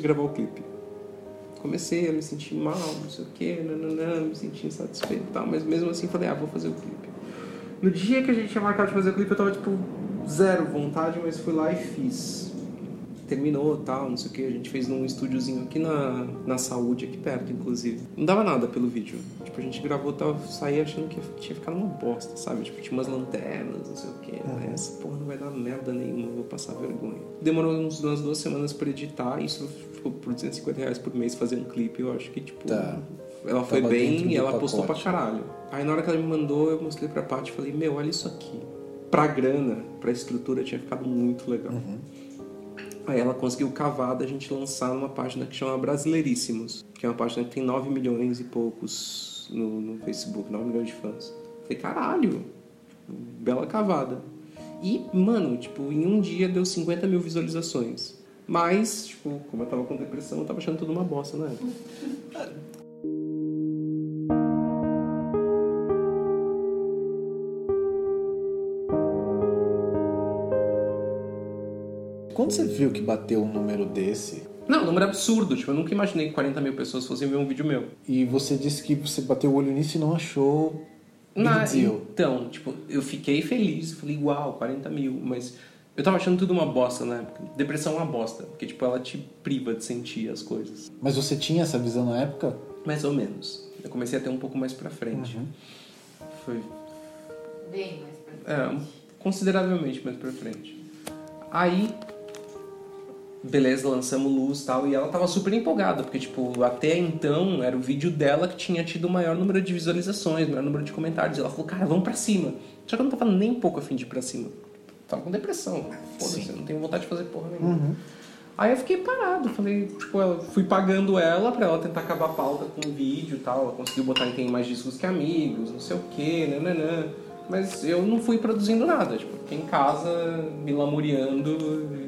Gravar o clipe. Comecei a me sentir mal, não sei o que, nananã, me senti insatisfeito e tal, mas mesmo assim falei, ah, vou fazer o clipe. No dia que a gente tinha marcado de fazer o clipe, eu tava tipo zero vontade, mas fui lá e fiz. Terminou tal, não sei o que, a gente fez num estúdiozinho aqui na, na saúde, aqui perto, inclusive. Não dava nada pelo vídeo. Tipo, a gente gravou, tava, saí achando que tinha ficado uma bosta, sabe? Tipo, tinha umas lanternas, não sei o que. Essa porra não vai dar merda nenhuma, eu vou passar vergonha. Demorou uns, umas duas semanas pra editar, isso ficou por 250 reais por mês fazer um clipe, eu acho que, tipo. Tá. Ela foi Tava bem e ela postou pra pacote. caralho. Aí na hora que ela me mandou, eu mostrei pra Paty e falei, meu, olha isso aqui. Pra grana, pra estrutura, tinha ficado muito legal. Aí ela conseguiu cavar da gente lançar numa página que chama Brasileiríssimos, que é uma página que tem 9 milhões e poucos no, no Facebook, 9 milhões de fãs. Falei, caralho, bela cavada. E, mano, tipo, em um dia deu 50 mil visualizações. Mas, tipo, como eu tava com depressão, eu tava achando tudo uma bosta, né? Quando você viu que bateu um número desse, Não, um número absurdo. Tipo, eu nunca imaginei que 40 mil pessoas fossem ver um vídeo meu. e você disse que você bateu o olho nisso e não achou Na- então, tipo, eu fiquei feliz. Falei, uau, 40 mil. Mas eu tava achando tudo uma bosta na época. Depressão é uma bosta. Porque, tipo, ela te priva de sentir as coisas. Mas você tinha essa visão na época? Mais ou menos. Eu comecei a ter um pouco mais pra frente. Foi Bem mais pra É, consideravelmente mais pra frente. Aí, beleza, lançamos luz e tal, e ela tava super empolgada, porque, tipo, até então era o vídeo dela que tinha tido o maior número de visualizações, o maior número de comentários. E ela falou, cara, vamos pra cima. Só que eu não tava nem um pouco afim de ir pra cima. Tava com depressão. Foda-se, eu não tenho vontade de fazer porra nenhuma. Aí eu fiquei parado, falei, tipo, eu fui pagando ela pra ela tentar acabar a pauta com o vídeo e tal. Ela conseguiu botar em tem mais discos que amigos, não sei o que, nananã. Mas eu não fui produzindo nada, tipo, fiquei em casa me lamuriando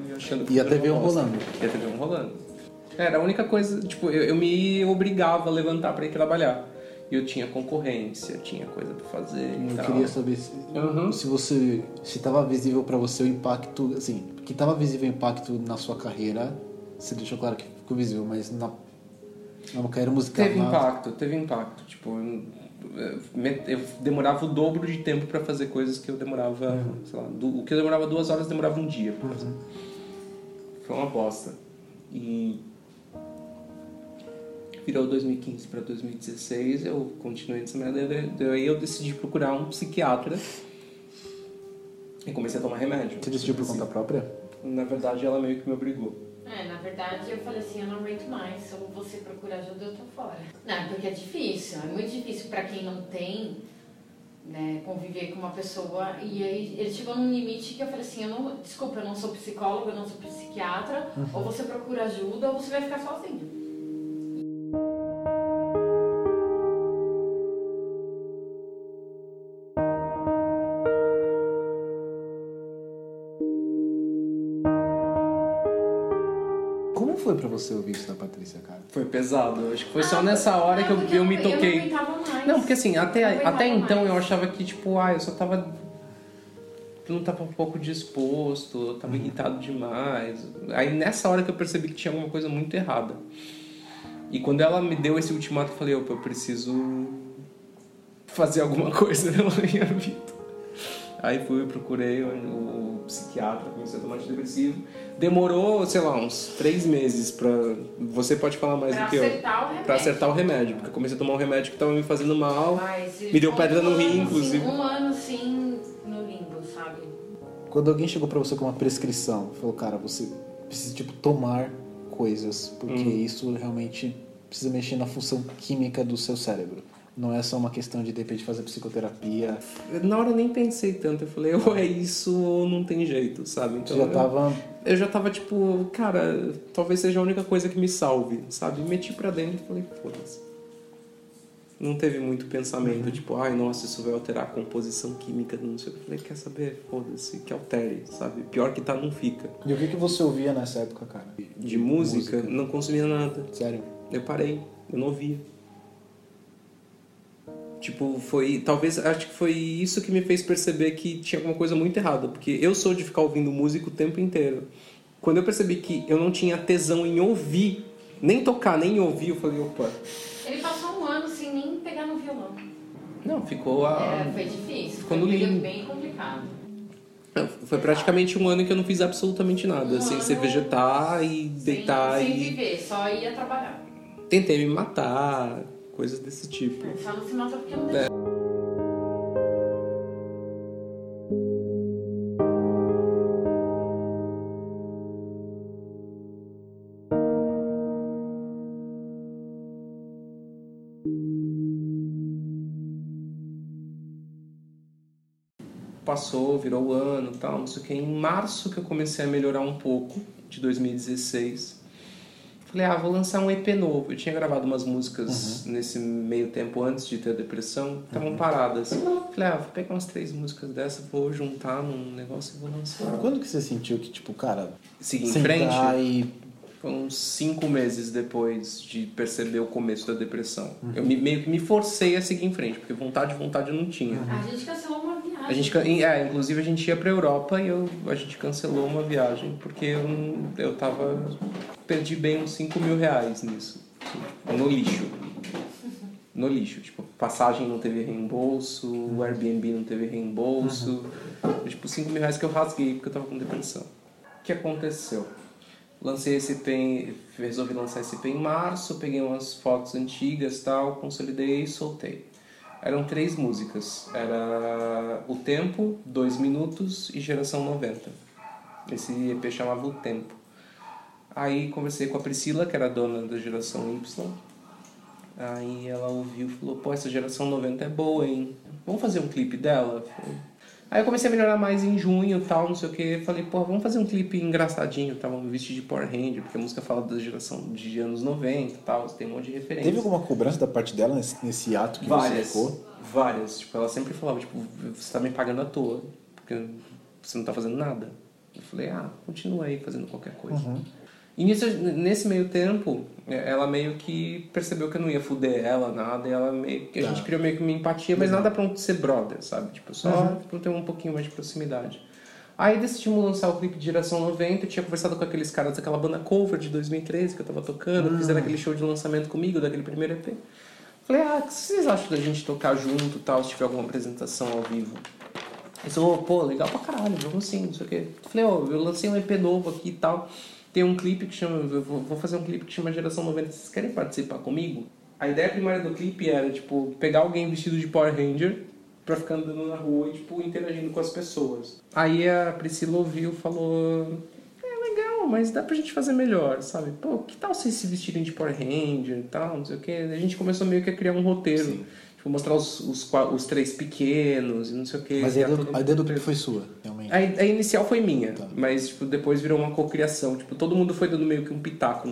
e achando que E a TV rolando. E a TV rolando. Era a única coisa, tipo, eu, eu me obrigava a levantar pra ir trabalhar. E eu tinha concorrência, tinha coisa pra fazer e Eu tal. queria saber se, Uhum. se você se estava visível pra você o impacto, assim, que estava visível o impacto na sua carreira. Você deixou claro que ficou visível, mas na, na carreira musical. Teve impacto, teve impacto. Tipo, eu, eu- demorava o dobro de tempo pra fazer coisas que eu demorava, Uhum. sei lá, du- o que eu demorava duas horas demorava um dia. Por exemplo. Foi uma bosta. E virou 2015 pra 2016, eu continuei nessa merda. Daí eu decidi procurar um psiquiatra e comecei a tomar remédio. Você decidiu por conta própria? Na verdade, ela meio que me obrigou. É, na verdade eu falei assim, eu não aguento mais, ou você procura ajuda, eu tô fora. Não, porque é difícil, é muito difícil pra quem não tem, né, conviver com uma pessoa. E aí ele chegou num limite que eu falei assim, eu não, desculpa, eu não sou psicóloga, eu não sou psiquiatra, ou você procura ajuda ou você vai ficar sozinho. Você ouvir isso da Patrícia, cara? Foi pesado. Eu Acho que foi só Ah, nessa hora não, que eu, porque eu me Eu toquei. não aguentava mais. Não, porque assim, Eu até, não até então mais. eu achava que, tipo, ah, eu só tava. Eu não tava um pouco disposto, eu tava irritado demais. Aí nessa hora que eu percebi que tinha alguma coisa muito errada. E quando ela me deu esse ultimato, eu falei, opa, eu preciso fazer alguma coisa na minha vida. Aí fui, procurei o, o psiquiatra, comecei a tomar antidepressivo. Demorou, sei lá, uns três meses pra. Você pode falar mais Pra do que eu. acertar o remédio. Pra acertar o remédio, porque eu comecei a tomar um remédio que tava me fazendo mal. Mas Me deu pedra no rim, inclusive. Um ano, assim, no limbo, sabe? Quando alguém chegou pra você com uma prescrição, falou, cara, você precisa, tipo, tomar coisas, porque Hum. isso realmente precisa mexer na função química do seu cérebro. Não é só uma questão de, de repente, fazer psicoterapia. Na hora eu nem pensei tanto, eu falei, ou é isso ou não tem jeito, sabe? Então já eu- tava... eu já tava tipo, cara, talvez seja a única coisa que me salve, sabe? Meti pra dentro e falei, foda-se. Não teve muito pensamento, tipo, ai, nossa, isso vai alterar a composição química do não sei o que. Eu falei, quer saber? Foda-se, que altere, sabe? Pior que tá, não fica. E o que, que você ouvia nessa época, cara? De música, não consumia nada. Sério? Eu parei, eu não ouvia. Tipo, foi. Talvez. Acho que foi isso que me fez perceber que tinha alguma coisa muito errada. Porque eu sou de ficar ouvindo música o tempo inteiro. Quando eu percebi que eu não tinha tesão em ouvir, nem tocar, nem ouvir, eu falei, opa. Ele passou um ano sem nem pegar no violão. Não, ficou a. É, foi difícil. ficou no limbo. bem complicado. Foi praticamente um ano que eu não fiz absolutamente nada. Um sem ano ser vegetar e Sem, deitar sem e. viver, só ia trabalhar. Tentei me matar, coisas desse tipo. Só não se mata porque não deixa. passou, virou o ano e tal, não sei o que. Em março que eu comecei a melhorar um pouco, de 2016. Falei, ah, vou lançar um EP novo. Eu tinha gravado umas músicas nesse meio tempo antes de ter a depressão, estavam paradas. Falei, ah, vou pegar umas três músicas dessas, vou juntar num negócio e vou lançar. Quando que você sentiu que, tipo, cara, Seguir em frente, e... foi uns cinco meses depois de perceber o começo da depressão. Eu me- meio que me forcei a seguir em frente, porque vontade, vontade eu não tinha. A gente cancelou. A gente, é, inclusive a gente ia pra Europa e eu, a gente cancelou uma viagem porque eu, eu tava. Perdi bem uns 5 mil reais nisso. No lixo. No lixo. Tipo, passagem não teve reembolso, o Airbnb não teve reembolso. Tipo, 5 mil reais que eu rasguei porque eu tava com depressão. O que aconteceu? Lancei esse resolvi lançar esse EP em março, peguei umas fotos antigas tal, consolidei e soltei. Eram três músicas. Era O Tempo, Dois Minutos e Geração 90. Esse EP chamava O Tempo. Aí conversei com a Priscila, que era dona da Geração Y. Aí ela ouviu e falou, pô, essa Geração 90 é boa, hein? Vamos fazer um clipe dela? Falei, Aí eu comecei a melhorar mais em junho e tal, não sei o que. Falei, pô, vamos fazer um clipe engraçadinho, tá? Vamos vestir de Power Ranger, porque a música fala da geração de anos 90 e tal, tem um monte de referência. Teve alguma cobrança da parte dela nesse, nesse ato que Várias. você ficou? Várias. Tipo, ela sempre falava, tipo, você tá me pagando à toa, porque você não tá fazendo nada. Eu falei, ah, continua aí fazendo qualquer coisa. E nisso, nesse meio tempo, ela meio que percebeu que eu não ia fuder ela, nada, e ela meio que a Tá. gente criou meio que uma empatia, mas nada pra um ser brother, sabe? Tipo, só pra ter um pouquinho mais de proximidade. Aí decidimos lançar o clipe de Geração 90, eu tinha conversado com aqueles caras daquela banda cover de 2013 que eu tava tocando, fizeram aquele show de lançamento comigo, daquele primeiro EP. Falei, ah, o que vocês acham da gente tocar junto tal, se tiver alguma apresentação ao vivo? Eles falaram, pô, legal pra caralho, vamos sim, não sei o quê. Falei, ó, eu lancei um EP novo aqui e tal. Tem um clipe que chama. Eu vou fazer um clipe que chama Geração 90. Vocês querem participar comigo? A ideia primária do clipe era, tipo, pegar alguém vestido de Power Ranger pra ficar andando na rua e, tipo, interagindo com as pessoas. Aí a Priscila ouviu e falou. É legal, mas dá pra gente fazer melhor, sabe? Pô, que tal vocês se vestirem de Power Ranger e tal, não sei o quê. A gente começou meio que a criar um roteiro. Tipo, mostrar os, os, os três pequenos e não sei o quê. Mas a ideia, do, todo a ideia do mundo clipe foi sua, realmente. a, a inicial foi minha, Tá. mas tipo, depois virou uma cocriação. Tipo, todo mundo foi dando meio que um pitaco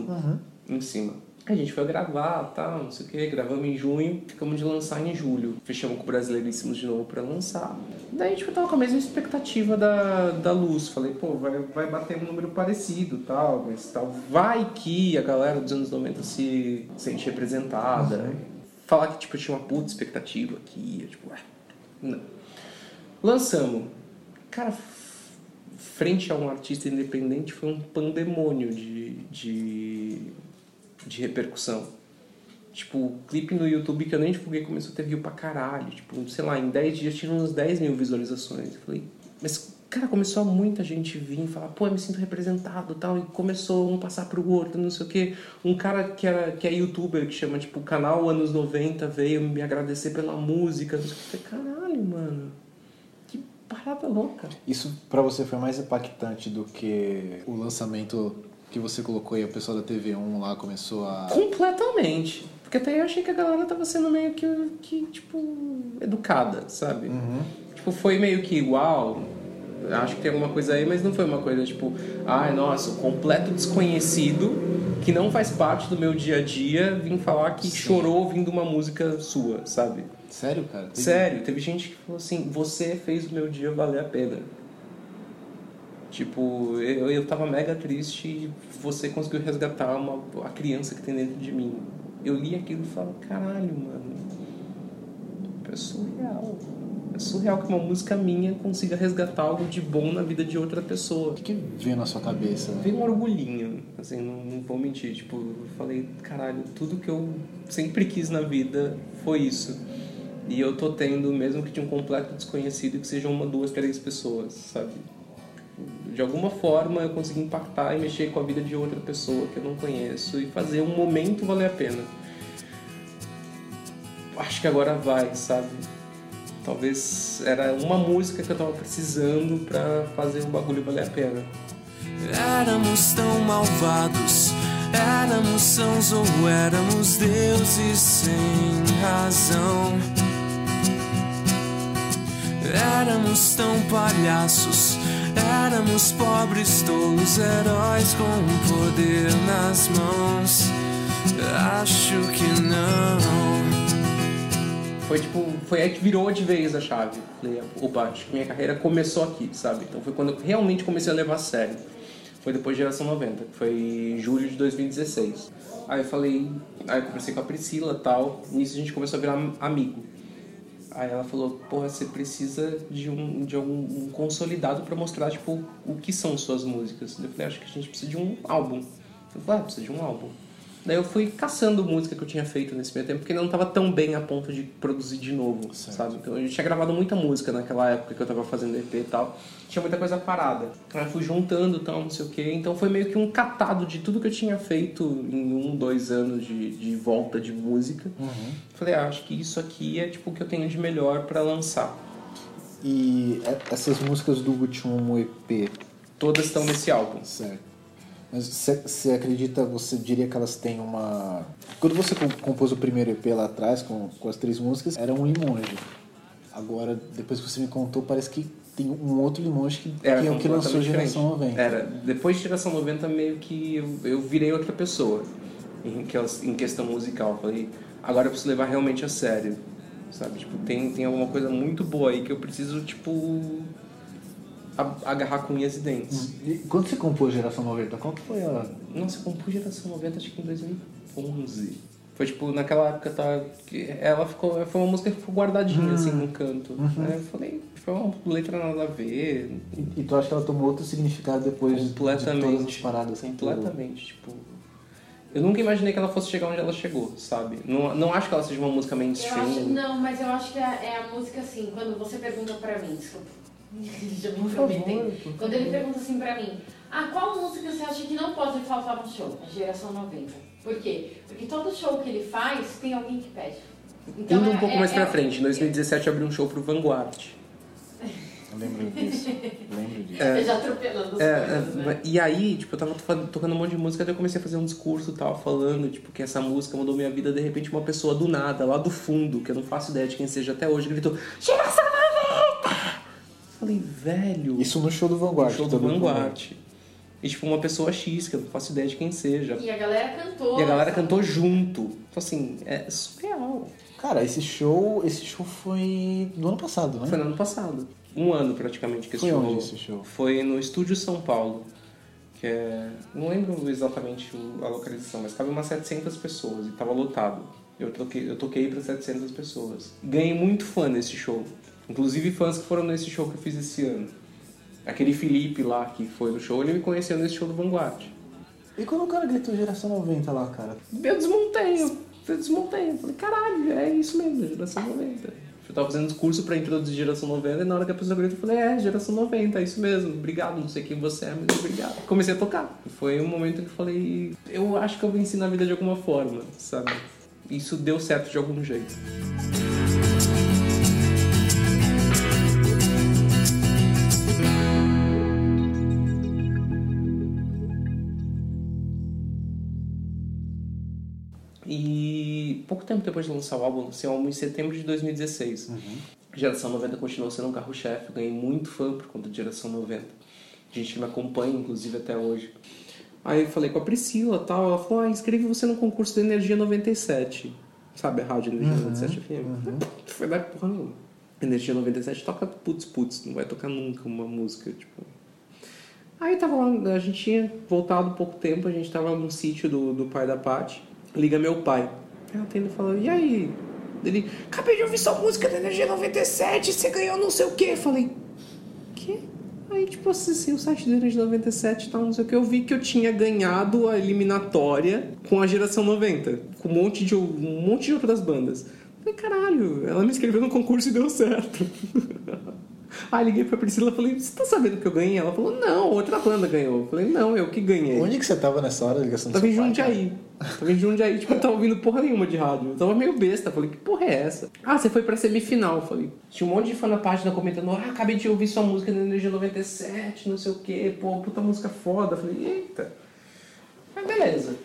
em cima. A gente foi gravar, tal, não sei o que, gravamos em junho, ficamos de lançar em julho. Fechamos com o Brasileiríssimos de novo pra lançar. Daí, tipo, eu tava com a mesma expectativa da, da luz. Falei, pô, vai, vai bater um número parecido, tal, mas tal. Vai que a galera dos anos 90 se sente representada. Falar que, tipo, eu tinha uma puta expectativa que ia, tipo, ué, não. Lançamos. Cara, frente a um artista independente foi um pandemônio de, de, de repercussão. Tipo, o clipe no YouTube que eu nem divulguei começou a ter view pra caralho. Tipo, sei lá, em 10 dias tinha uns 10 mil visualizações. Eu falei, mas, cara, começou muita gente vir e falar, pô, eu me sinto representado e tal. E começou um passar pro outro, não sei o quê. Um cara que, era, que é youtuber, que chama, tipo, Canal Anos 90, veio me agradecer pela música. Não sei o falei, caralho, mano. Que parada louca. Isso pra você foi mais impactante do que o lançamento que você colocou e o pessoal da TV1 lá começou a. Completamente. Porque até eu achei que a galera tava sendo meio que, que tipo, educada, sabe? Tipo, foi meio que, uau, acho que tem alguma coisa aí, mas não foi uma coisa tipo, ai, nossa, o completo desconhecido que não faz parte do meu dia a dia vim falar que chorou ouvindo uma música sua, sabe? Sério, cara? Teve- Sério, teve gente que falou assim, você fez o meu dia valer a pena. Tipo, eu, eu tava mega triste e você conseguiu resgatar uma, a criança que tem dentro de mim. Eu li aquilo e falo, caralho, mano. É surreal. É surreal que uma música minha consiga resgatar algo de bom na vida de outra pessoa. O que, que veio na sua cabeça? Veio um orgulhinho, assim, não, não vou mentir. Tipo, eu falei, caralho, tudo que eu sempre quis na vida foi isso. E eu tô tendo, mesmo que de um completo desconhecido, que sejam uma, duas, três pessoas, sabe? De alguma forma eu consegui impactar e mexer com a vida de outra pessoa que eu não conheço e fazer um momento valer a pena. Acho que agora vai, sabe? Talvez era uma música que eu tava precisando pra fazer o bagulho valer a pena. Éramos tão malvados, éramos sãos ou éramos deuses sem razão. Éramos tão palhaços, éramos pobres, tolos, heróis com poder nas mãos. Acho que não. Foi tipo, foi aí que virou de vez a chave. Falei, opa, acho que minha carreira começou aqui, sabe? Então foi quando eu realmente comecei a levar a sério. Foi depois de Geração 90, que foi julho de 2016. Aí eu falei, aí eu conversei com a Priscila e tal, nisso a gente começou a virar amigo. Aí ela falou, porra, você precisa de um, de algum um consolidado pra mostrar, tipo, o que são suas músicas. Eu falei, acho que a gente precisa de um álbum. Eu falei, ah, precisa de um álbum. Daí eu fui caçando música que eu tinha feito nesse meio tempo, porque não tava tão bem a ponto de produzir de novo, sabe? Então eu tinha gravado muita música naquela época que eu tava fazendo EP e tal. Tinha muita coisa parada. Aí eu fui juntando e tal, não sei o quê. Então foi meio que um catado de tudo que eu tinha feito em um, dois anos de, de volta de música. Falei, ah, acho que isso aqui é tipo o que eu tenho de melhor pra lançar. E é- essas músicas do último EP, Todas estão nesse álbum. certo? Mas você acredita, você diria que elas têm uma. Quando você com- compôs o primeiro EP lá atrás, com, com as três músicas, era um limonge. Agora, depois que você me contou, parece que tem um outro limonge que, Era que é o que lançou Geração diferente. 90. Era. Depois de Geração 90, meio que eu, eu virei outra pessoa em, em questão musical. Falei, agora eu preciso levar realmente a sério. Sabe? Tipo, tem, tem alguma coisa muito boa aí que eu preciso, tipo, agarrar com unhas e dentes. E quando você compôs Geração 90, qual que foi a. Nossa, eu compus Geração 90 acho que em 2011. Foi tipo, naquela época tá, que ela ficou. Foi uma música que ficou guardadinha assim no canto. Aí eu falei, foi uma letra nada a ver. E, e tu acha que ela tomou outro significado depois de Completamente. todas as paradas tu- Completamente, tipo. Eu nunca imaginei que ela fosse chegar onde ela chegou, sabe? Não, não acho que ela seja uma música Eu mainstream. acho, não, mas eu acho que é, é a música assim, quando você pergunta pra mim, desculpa. Já me intrometei. Quando ele pergunta assim pra mim, ah, qual música você acha que não pode faltar no show? A geração 90. Por quê? Porque todo show que ele faz tem alguém que pede. Então, Indo um é- pouco é- mais pra é- frente, em 2017 eu abri um show pro Vanguard. Eu lembro disso. lembro disso. Eu já atropelando as É, coisas, né? é, e aí, tipo, eu tava to- tocando um monte de música, daí eu comecei a fazer um discurso e tal, falando, tipo, que essa música mudou minha vida, de repente uma pessoa do nada, lá do fundo, que eu não faço ideia de quem seja até hoje, gritou, Geração 90! Falei, velho... Isso no show do Vanguard. No show tá do vendo? Vanguard. E tipo, uma pessoa X, que eu não faço ideia de quem seja. E a galera cantou. E a galera cantou junto. Então assim, é surreal. Cara, esse show, esse show foi no ano passado, né? Foi no ano passado. Um ano praticamente que esse Foi show onde esse show? Foi no Estúdio São Paulo. Que é. Não lembro exatamente a localização, mas cabe umas 700 pessoas e tava lotado. Eu toquei, eu toquei para 700 pessoas. Ganhei muito fã nesse show. Inclusive fãs que foram nesse show que eu fiz esse ano. Aquele Felipe lá que foi no show, ele me conheceu nesse show do Vanguard. E quando o cara gritou geração 90 lá, cara? Eu desmontei, eu, eu desmontei. Eu falei, caralho, é isso mesmo, geração 90. Eu tava fazendo curso pra introduzir geração 90 e na hora que a pessoa gritou, eu falei, é, geração 90, é isso mesmo, obrigado, não sei quem você é, mas obrigado. Comecei a tocar. Foi um momento que eu falei, eu acho que eu venci na vida de alguma forma, sabe? Isso deu certo de algum jeito. Pouco tempo depois de lançar o álbum, lancei o álbum em setembro de 2016. Geração 90 continuou sendo um carro-chefe, ganhei muito fã por conta de Geração 90. Gente que me acompanha, inclusive, até hoje. Aí eu falei com a Priscila tal, ela falou, ah, inscreve você no concurso da Energia 97. Sabe a rádio Energia 97 FM? Foi da porra nenhuma. Energia 97 toca putz putz, não vai tocar nunca uma música, tipo... Aí tava lá, a gente tinha voltado pouco tempo, a gente tava num sítio do, do pai da Paty. Liga meu pai. Atendo e falo, e aí? Ele, acabei de ouvir sua música da Energia 97, você ganhou não sei o quê. Falei, quê? Aí, tipo, acessei o site da Energia 97 e tal, não sei o que. Eu vi que eu tinha ganhado a eliminatória com a geração 90, com um monte de, um monte de outras bandas. Falei, caralho, ela me inscreveu no concurso e deu certo. Aí liguei pra Priscila e falei, você tá sabendo que eu ganhei? Ela falou, não, outra banda ganhou. Eu falei, não, eu que ganhei. Onde que você tava nessa hora da ligação do Tava em Jundiaí. Tava em Jundiaí, tipo, eu não tava ouvindo porra nenhuma de rádio. Eu tava meio besta. Falei, que porra é essa? Ah, você foi pra semifinal. Eu falei, tinha um monte de fã na página comentando, ah, acabei de ouvir sua música na Energia 97, não sei o quê, pô, puta música foda. Eu falei, eita. Mas beleza.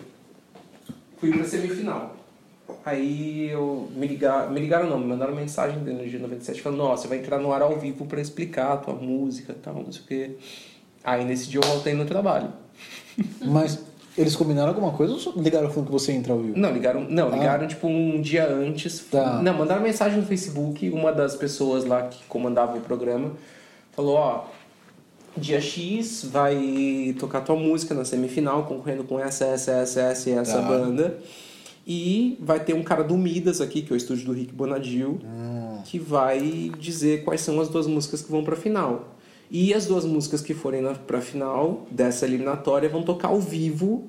Fui pra semifinal. Aí eu me ligaram, me ligaram não, me mandaram mensagem da Energia 97 falando, nossa, você vai entrar no ar ao vivo pra explicar a tua música e tal, não sei o quê. Aí nesse dia eu voltei no trabalho. Mas eles combinaram alguma coisa ou só ligaram falando que você ia entrar ao vivo? Não, ligaram, não, ligaram tipo um dia antes. Tá. Não, mandaram mensagem no Facebook, uma das pessoas lá que comandava o programa falou, ó, dia X vai tocar tua música na semifinal, concorrendo com essa, essa, essa, essa e essa Tá. banda. E vai ter um cara do Midas aqui, que é o estúdio do Rick Bonadil, que vai dizer quais são as duas músicas que vão pra final. E as duas músicas que forem na, pra final dessa eliminatória vão tocar ao vivo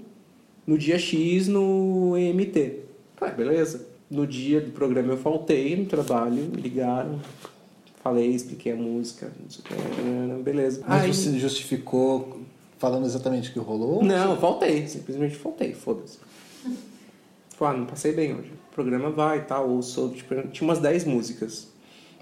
no dia X no EMT. Tá, beleza. No dia do programa eu faltei no trabalho, me ligaram, falei, expliquei a música, não sei o que, beleza. Mas Aí- você justificou falando exatamente o que rolou? não, faltei, simplesmente faltei, foda-se. Falei, ah, não passei bem hoje. O programa vai e tal, ou sou, tipo, tinha umas 10 músicas.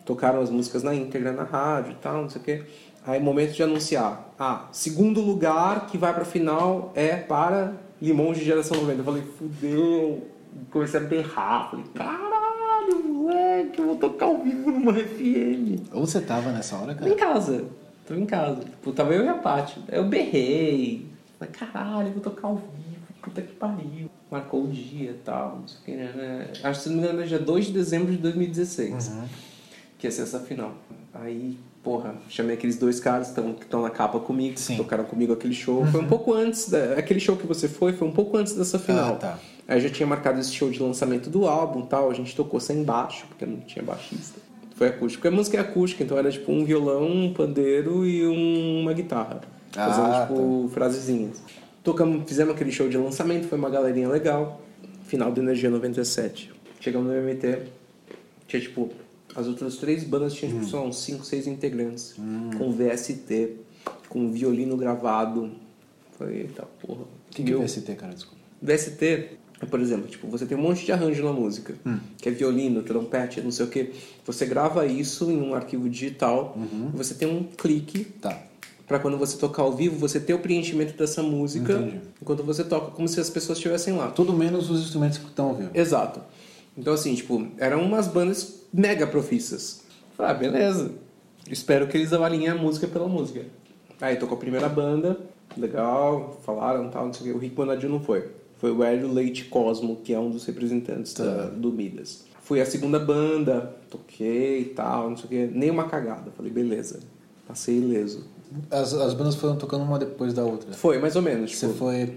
Tocaram as músicas na íntegra na rádio e tal, não sei o quê. Aí, momento de anunciar. Ah, segundo lugar que vai pra final é para Limão de Geração 90. Eu falei, fudeu. Comecei a berrar. Falei, caralho, moleque, eu vou tocar ao vivo numa FM. Ou você tava nessa hora, Tava em cara? casa. Tava em casa. Tipo, tava eu e a Paty. Aí eu berrei. Falei, caralho, vou tocar ao vivo. Puta que pariu. Marcou o dia e tal, não sei o que, né? Acho que se não me engano é dia 2 de dezembro de 2016. Que ia ser essa final. Aí, porra, chamei aqueles dois caras que estão na capa comigo, Sim. que tocaram comigo aquele show. Foi um pouco antes, da, aquele show que você foi, foi um pouco antes dessa final. Ah, tá. Aí já tinha marcado esse show de lançamento do álbum e tal, a gente tocou sem baixo, porque não tinha baixista. Foi acústico. Porque a música é acústica, então era tipo um violão, um pandeiro e um- uma guitarra. Fazendo, Ah, tipo, frasezinhas. Tocamos, fizemos aquele show de lançamento, foi uma galerinha legal. Final do Energia 97. Chegamos no MT, tinha tipo. As outras três bandas tinham Hum. tipo, só uns 5, 6 integrantes. Com VST, com violino gravado. Falei, eita porra. O que, que é VST, cara? Desculpa. VST é, por exemplo, tipo, você tem um monte de arranjo na música, que é violino, trompete, não sei o que. Você grava isso em um arquivo digital, e você tem um clique Tá. Para quando você tocar ao vivo, você ter o preenchimento dessa música Entendi. enquanto você toca, como se as pessoas estivessem lá. Tudo menos os instrumentos que estão ao vivo. Exato. Então, assim, tipo, eram umas bandas mega profissas. Falei, ah, beleza. Espero que eles avaliem a música pela música. Aí tocou a primeira banda, legal, falaram tal, não sei o que. O Rick Bonadil não foi. Foi o Hélio Leite Cosmo, que é um dos representantes da- do Midas. Fui a segunda banda, toquei e tal, não sei o que. Nem uma cagada. Falei, beleza. Passei ileso. As, as bandas foram tocando uma depois da outra. Foi, mais ou menos. Você Tipo, foi.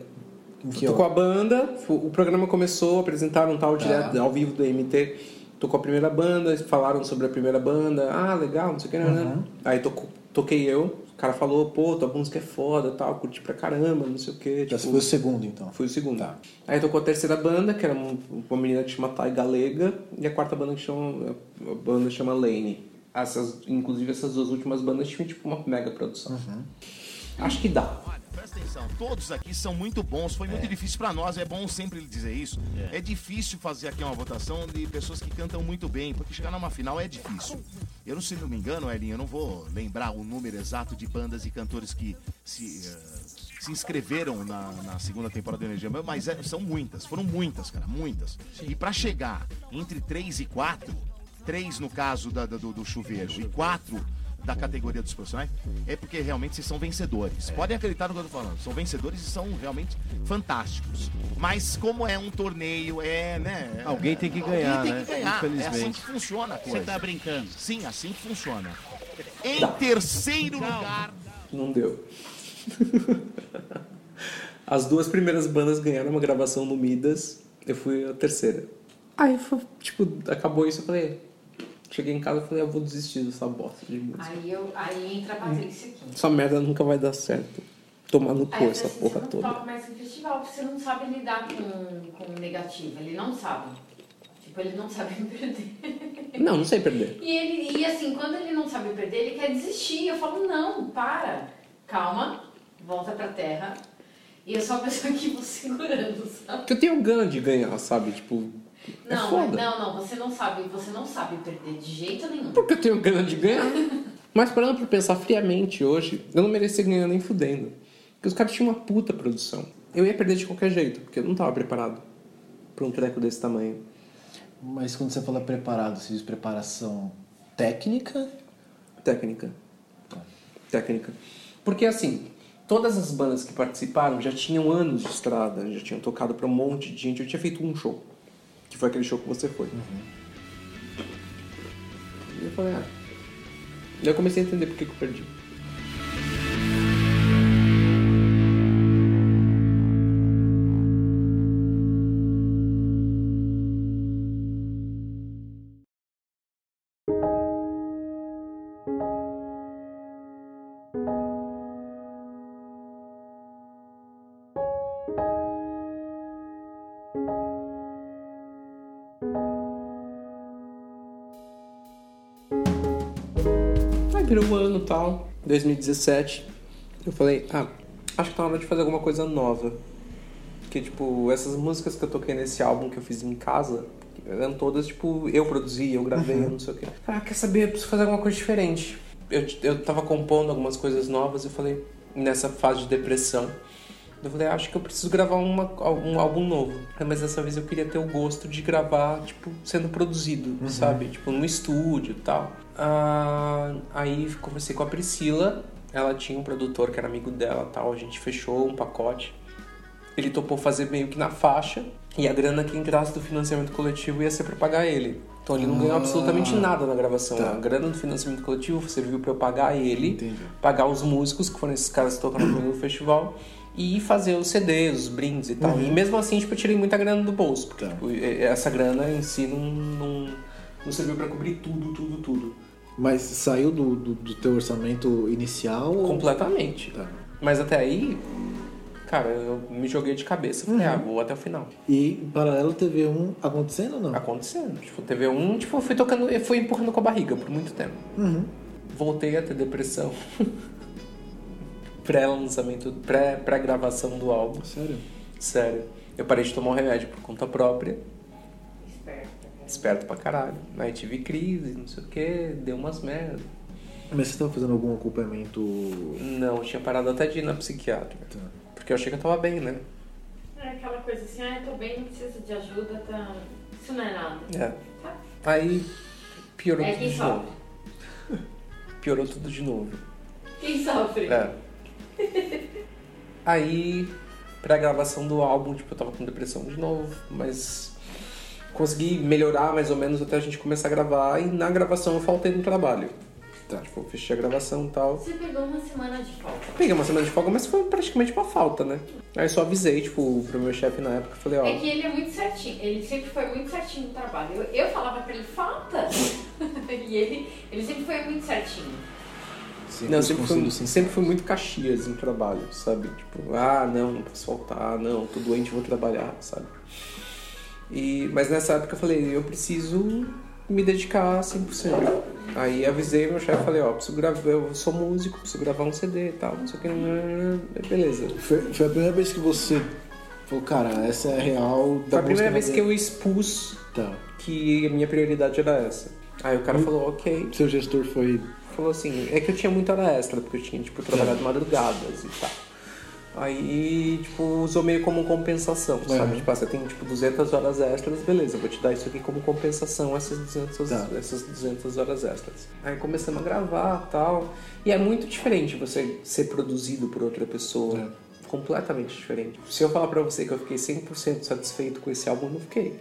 Em que tocou a ordem? banda, o programa começou, apresentaram tal direto ao vivo do MT. Tocou a primeira banda, falaram sobre a primeira banda. Ah, legal, não sei o que. né? Aí tocou, toquei eu. O cara falou, pô, tua música é foda, tal, curti pra caramba, não sei o que. Já foi o segundo, então. Fui o segundo. Aí tocou a terceira banda, que era um- uma menina que chama Thay Galega, e a quarta banda que chama, a banda chama Lane. Essas, inclusive essas duas últimas bandas tinham tipo uma mega produção. Acho que dá. Olha, presta atenção, todos aqui são muito bons, foi muito difícil pra nós, é bom sempre dizer isso. É. difícil fazer aqui uma votação de pessoas que cantam muito bem, porque chegar numa final é difícil. Eu não sei, não me engano, Elinho, eu não vou lembrar o número exato de bandas e cantores que se, eh, se inscreveram na, na segunda temporada do Energia, mas é- são muitas, foram muitas, cara, muitas. E pra chegar entre 3 e 4, 3 no caso da- da- do, do chuveiro e 4 da categoria dos profissionais, é porque realmente vocês são vencedores. Podem acreditar no que eu tô falando. São vencedores e são realmente fantásticos. Mas como é um torneio, é, né? Alguém tem que ganhar, Alguém né? tem que ganhar. É assim Infelizmente. que funciona a Você coisa. tá brincando. Sim, assim que funciona. Em terceiro lugar, Não deu. As duas primeiras bandas ganharam uma gravação no Midas, eu fui a terceira. Aí, foi, tipo, acabou isso, eu falei... Cheguei em casa e falei, eu vou desistir dessa bosta de música. Aí, eu, aí entra a Patrícia aqui. Essa merda nunca vai dar certo. Tomar no cu essa assim, porra você não toda. toca mais em festival, porque você não sabe lidar com, com o negativo. Ele não sabe. Tipo, ele não sabe perder. Não, não sei perder. E, ele, e assim, quando ele não sabe perder, ele quer desistir. Eu falo, não, para. Calma, volta pra terra. E eu sou a pessoa que vou segurando, sabe? Porque eu tenho gana de ganhar, sabe? Tipo, é Não, foda. não, não, você não sabe, você não sabe perder de jeito nenhum. Porque eu tenho gana de ganhar. Mas parando pra pensar friamente hoje, eu não merecia ganhar nem fudendo. Porque os caras tinham uma puta produção. Eu ia perder de qualquer jeito, porque eu não tava preparado pra um treco desse tamanho. Mas quando você fala preparado, você diz preparação técnica? Técnica. Técnica. Porque assim, todas as bandas que participaram já tinham anos de estrada, já tinham tocado pra um monte de gente. Eu tinha feito um show, que foi aquele show que você foi. E eu falei, ah. Daí eu comecei a entender por que, que eu perdi. 2017. Eu falei, ah, acho que tá na hora de fazer alguma coisa nova. Porque, tipo, essas músicas que eu toquei nesse álbum que eu fiz em casa, eram todas, tipo, eu produzi, eu gravei, eu não sei o quê. Ah, quer saber, eu preciso fazer alguma coisa diferente. Eu, eu tava compondo algumas coisas novas e falei, nessa fase de depressão, eu falei, acho que eu preciso gravar uma, um álbum novo. Mas dessa vez eu queria ter o gosto de gravar, tipo, sendo produzido, sabe? Tipo, no estúdio e tal. Ah, aí conversei com a Priscila, ela tinha um produtor que era amigo dela tal, a gente fechou um pacote. Ele topou fazer meio que na faixa, e a grana que entrasse do financiamento coletivo ia ser pra pagar ele. Então ele não ganhou absolutamente nada na gravação. A grana do financiamento coletivo serviu pra eu pagar ele, Entendi. pagar os músicos, que foram esses caras que tocaram comigo no festival, e fazer os CDs, os brindes e tal. E mesmo assim, tipo, eu tirei muita grana do bolso, porque Tá. tipo, essa grana em si não, não, não serviu pra cobrir tudo, tudo, tudo. Mas saiu do, do, do teu orçamento inicial? Completamente. Tá. Mas até aí, cara, eu me joguei de cabeça. Falei, ah, vou até o final. E em paralelo teve um acontecendo ou não? Acontecendo. Tipo, teve um, tipo, eu fui tocando, eu fui empurrando com a barriga por muito tempo. Voltei a ter depressão. Pré-lançamento, pré- pré-gravação do álbum. Sério? Sério. Eu parei de tomar um remédio por conta própria. Esperto. Esperto pra caralho. Aí tive crise, não sei o que, deu umas merdas. Mas você tava fazendo algum acompanhamento. Não, eu tinha parado até de ir na psiquiátrica. Tá. Porque eu achei que eu tava bem, né? É aquela coisa assim, ah, eu tô bem, não precisa de ajuda, tá... Isso não é nada. É. Aí piorou É tudo quem de sofre. novo. Piorou tudo de novo. Quem sofre? É. Aí, pra gravação do álbum, tipo, eu tava com depressão de novo, mas consegui melhorar mais ou menos até a gente começar a gravar. E na gravação eu faltei no trabalho. Tá, tipo, eu fechei a gravação e tal. Você pegou uma semana de folga. Peguei uma semana de folga, mas foi praticamente uma falta, né? Aí eu só avisei, tipo, pro meu chefe na época, falei, ó. É que ele é muito certinho, ele sempre foi muito certinho no trabalho. Eu, eu falava pra ele, falta! e ele, ele sempre foi muito certinho. Sempre Não, sempre fui, sempre fui muito caxias em trabalho, sabe? Tipo, ah, não, não posso faltar, não, tô doente, vou trabalhar, sabe? E, mas nessa época eu falei, eu preciso me dedicar 100%. Aí avisei meu chefe, falei, ó, preciso gravar, eu sou músico, preciso gravar um CD e tal, não sei o que, beleza. Foi, foi a primeira vez que você falou, cara, essa é a real da Foi a primeira vez que eu expus Tá. que a minha prioridade era essa. Aí o cara falou, ok, Seu gestor foi. Falou assim, é que eu tinha muita hora extra, porque eu tinha, tipo, trabalhado madrugadas e tal. Aí, tipo, usou meio como compensação, sabe? Uhum. Tipo, ah, você tem, tipo, 200 horas extras, beleza, eu vou te dar isso aqui como compensação, essas 200, Tá. essas 200 horas extras. Aí começamos a gravar tal. E é muito diferente você ser produzido por outra pessoa. É. Completamente diferente. Se eu falar pra você que eu fiquei 100% satisfeito com esse álbum, eu não fiquei.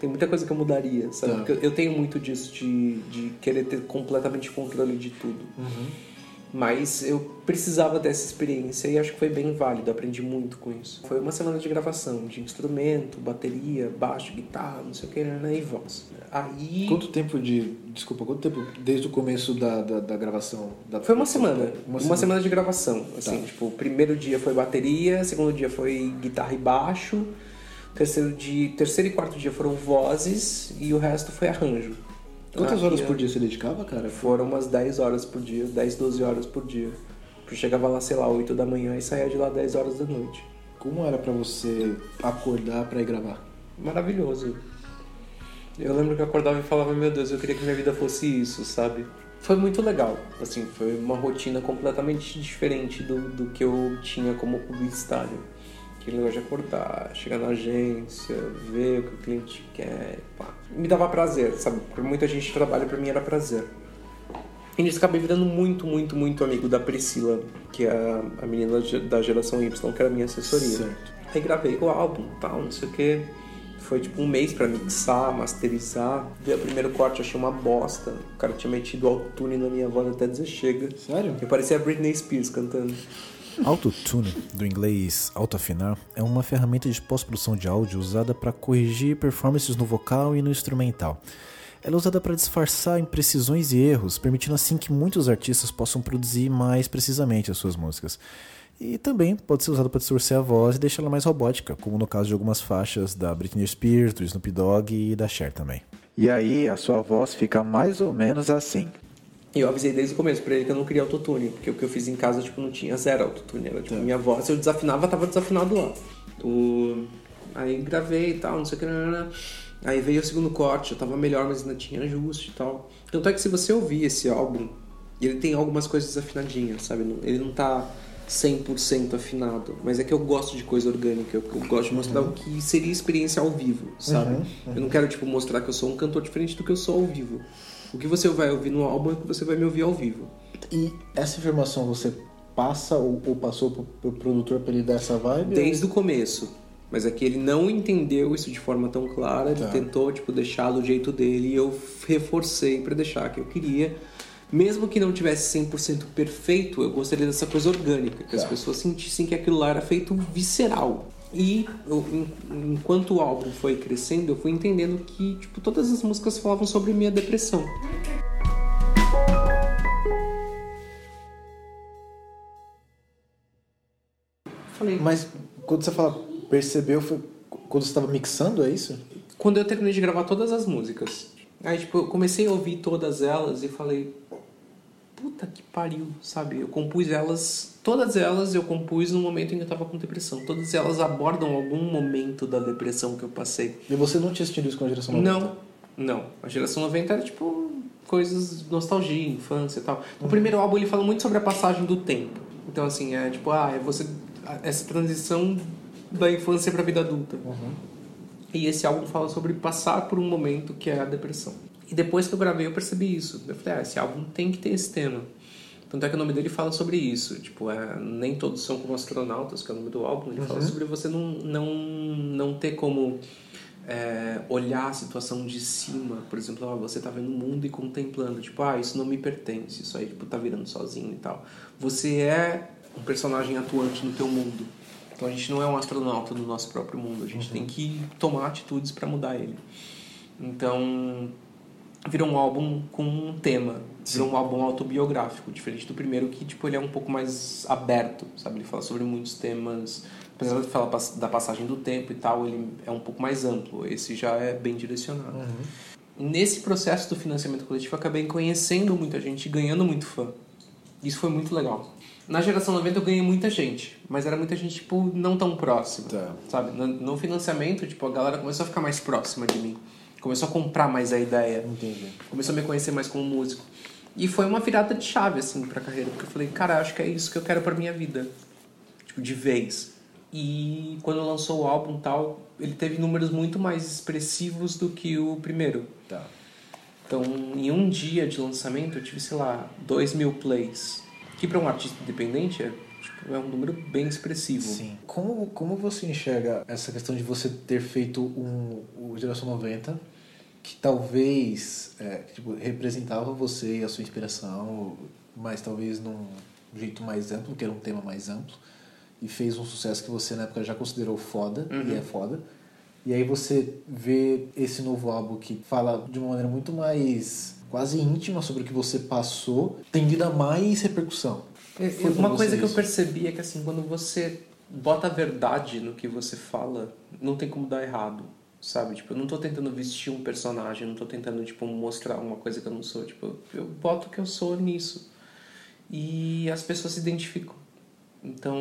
Tem muita coisa que eu mudaria, sabe? Tá. Porque eu- eu tenho muito disso de, de querer ter completamente controle de tudo. Mas eu precisava dessa experiência e acho que foi bem válido, aprendi muito com isso. Foi uma semana de gravação, de instrumento, bateria, baixo, guitarra, não sei o que, né, e voz. Aí. Quanto tempo de. Desculpa, quanto tempo desde o começo da, da, da gravação? Da, Foi uma semana. Uma, Uma, semana. de gravação. Assim, Tá. tipo, o primeiro dia foi bateria, segundo dia foi guitarra e baixo, terceiro, dia, terceiro e quarto dia foram vozes e o resto foi arranjo. Quantas Ah, horas por dia você dedicava, cara? Foram umas 10 horas por dia, 10, 12 horas por dia. Eu chegava lá, sei lá, 8 da manhã e saía de lá 10 horas da noite. Como era pra você acordar pra ir gravar? Maravilhoso. Eu lembro que eu acordava e falava, meu Deus, eu queria que minha vida fosse isso, sabe? Foi muito legal. Assim, foi uma rotina completamente diferente do, do que eu tinha como publicitário. Aquele negócio de acordar, chegar na agência, ver o que o cliente quer, pá. Me dava prazer, sabe? Porque muita gente trabalha, pra mim era prazer. E nisso acabei virando muito, muito, muito amigo da Priscila, que é a, menina da geração Y, que era minha assessoria. Certo. Aí gravei o álbum, tal, não sei o que. Foi tipo um mês pra mixar, masterizar. Vi o primeiro corte, achei uma bosta. O cara tinha metido autotune na minha voz até dizer chega. Sério? Eu parecia a Britney Spears cantando. Autotune, do inglês autoafinar, é uma ferramenta de pós-produção de áudio usada para corrigir performances no vocal e no instrumental. Ela é usada para disfarçar imprecisões e erros, permitindo assim que muitos artistas possam produzir mais precisamente as suas músicas. E também pode ser usada para distorcer a voz e deixá-la mais robótica, como no caso de algumas faixas da Britney Spears, do Snoop Dogg e da Cher também. E aí a sua voz fica mais ou menos assim. E eu avisei desde o começo pra ele que eu não queria autotune, porque o que eu fiz em casa, tipo, não tinha zero autotune. Era, tipo, minha voz, se eu desafinava, tava desafinado lá. O... Aí gravei e tal, não sei o que. Aí veio o segundo corte, eu tava melhor, mas ainda tinha ajuste e tal. Tanto é que se você ouvir esse álbum, ele tem algumas coisas desafinadinhas, sabe? Ele não tá 100% afinado, mas é que eu gosto de coisa orgânica, eu, eu gosto de mostrar o que seria experiência ao vivo, sabe? Eu não quero, tipo, mostrar que eu sou um cantor diferente do que eu sou ao vivo. O que você vai ouvir no álbum é o que você vai me ouvir ao vivo. E essa informação você passa ou, ou passou pro, pro produtor pra ele dar essa vibe? Desde o começo. Mas é que ele não entendeu isso de forma tão clara, ele Tá. tentou, tipo, deixar do jeito dele e eu reforcei pra deixar que eu queria. Mesmo que não tivesse 100% perfeito, eu gostaria dessa coisa orgânica, que as Tá. pessoas sentissem que aquilo lá era feito visceral. E eu, en- enquanto o álbum foi crescendo, eu fui entendendo que, tipo, todas as músicas falavam sobre minha depressão. Falei, Mas quando você fala percebeu, foi quando você estava mixando, é isso? quando eu terminei de gravar todas as músicas. Aí, tipo, eu comecei a ouvir todas elas e falei, puta que pariu, sabe? Eu compus elas, todas elas eu compus no momento em que eu tava com depressão. Todas elas abordam algum momento da depressão que eu passei. E você não tinha assistido isso com a geração 90? Não, não. A geração 90 era tipo coisas nostalgia, infância e tal. O primeiro álbum ele fala muito sobre a passagem do tempo. Então assim, é tipo, ah, é você essa transição da infância pra vida adulta. E esse álbum fala sobre passar por um momento que é a depressão. E depois que eu gravei, eu percebi isso. Eu falei, ah, esse álbum tem que ter esse tema. Tanto é que o nome dele fala sobre isso. Tipo, é, nem todos são como astronautas, que é o nome do álbum. Ele fala sobre você não, não, não ter como é, olhar a situação de cima. Por exemplo, ah, você tá vendo o mundo e contemplando. Tipo, ah, isso não me pertence. Isso aí, tipo, tá virando sozinho e tal. Você é um personagem atuante no teu mundo. Então a gente não é um astronauta no nosso próprio mundo. A gente tem que tomar atitudes para mudar ele. Então, virou um álbum com um tema. Virou um álbum autobiográfico, diferente do primeiro que tipo ele é um pouco mais aberto, sabe? Ele fala sobre muitos temas, apesar de falar da passagem do tempo e tal, ele é um pouco mais amplo. Esse já é bem direcionado. Nesse processo do financiamento coletivo, acabei conhecendo muita gente, ganhando muito fã. Isso foi muito legal. Na geração 90 eu ganhei muita gente, mas era muita gente tipo não tão próxima, Tá. sabe? No financiamento, tipo, a galera começou a ficar mais próxima de mim. Começou a comprar mais a ideia Entendi. começou a me conhecer mais como músico. E foi uma virada de chave, assim, pra carreira, porque eu falei, cara, acho que é isso que eu quero pra minha vida. Tipo, de vez. E quando lançou o álbum tal, ele teve números muito mais expressivos do que o primeiro. Tá. Então, em um dia de lançamento, eu tive, sei lá, 2 mil plays. Que pra um artista independente é, é um número bem expressivo. Sim. Como, como você enxerga essa questão de você ter feito um, o Geração 90 que talvez é, tipo, representava você e a sua inspiração, mas talvez num jeito mais amplo, que era um tema mais amplo, e fez um sucesso que você na época já considerou foda, e é foda. E aí você vê esse novo álbum que fala de uma maneira muito mais quase íntima sobre o que você passou, tem ainda mais repercussão. Foi Uma coisa que eu percebi é que assim, quando você bota a verdade no que você fala, não tem como dar errado, sabe? Tipo, eu não tô tentando vestir um personagem, não tô tentando, tipo, mostrar uma coisa que eu não sou. Tipo, eu boto o que eu sou nisso. E as pessoas se identificam. Então,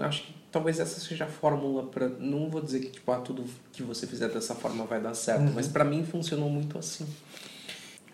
acho que talvez essa seja a fórmula para Não vou dizer que, tipo, ah, tudo que você fizer dessa forma vai dar certo, mas pra mim funcionou muito assim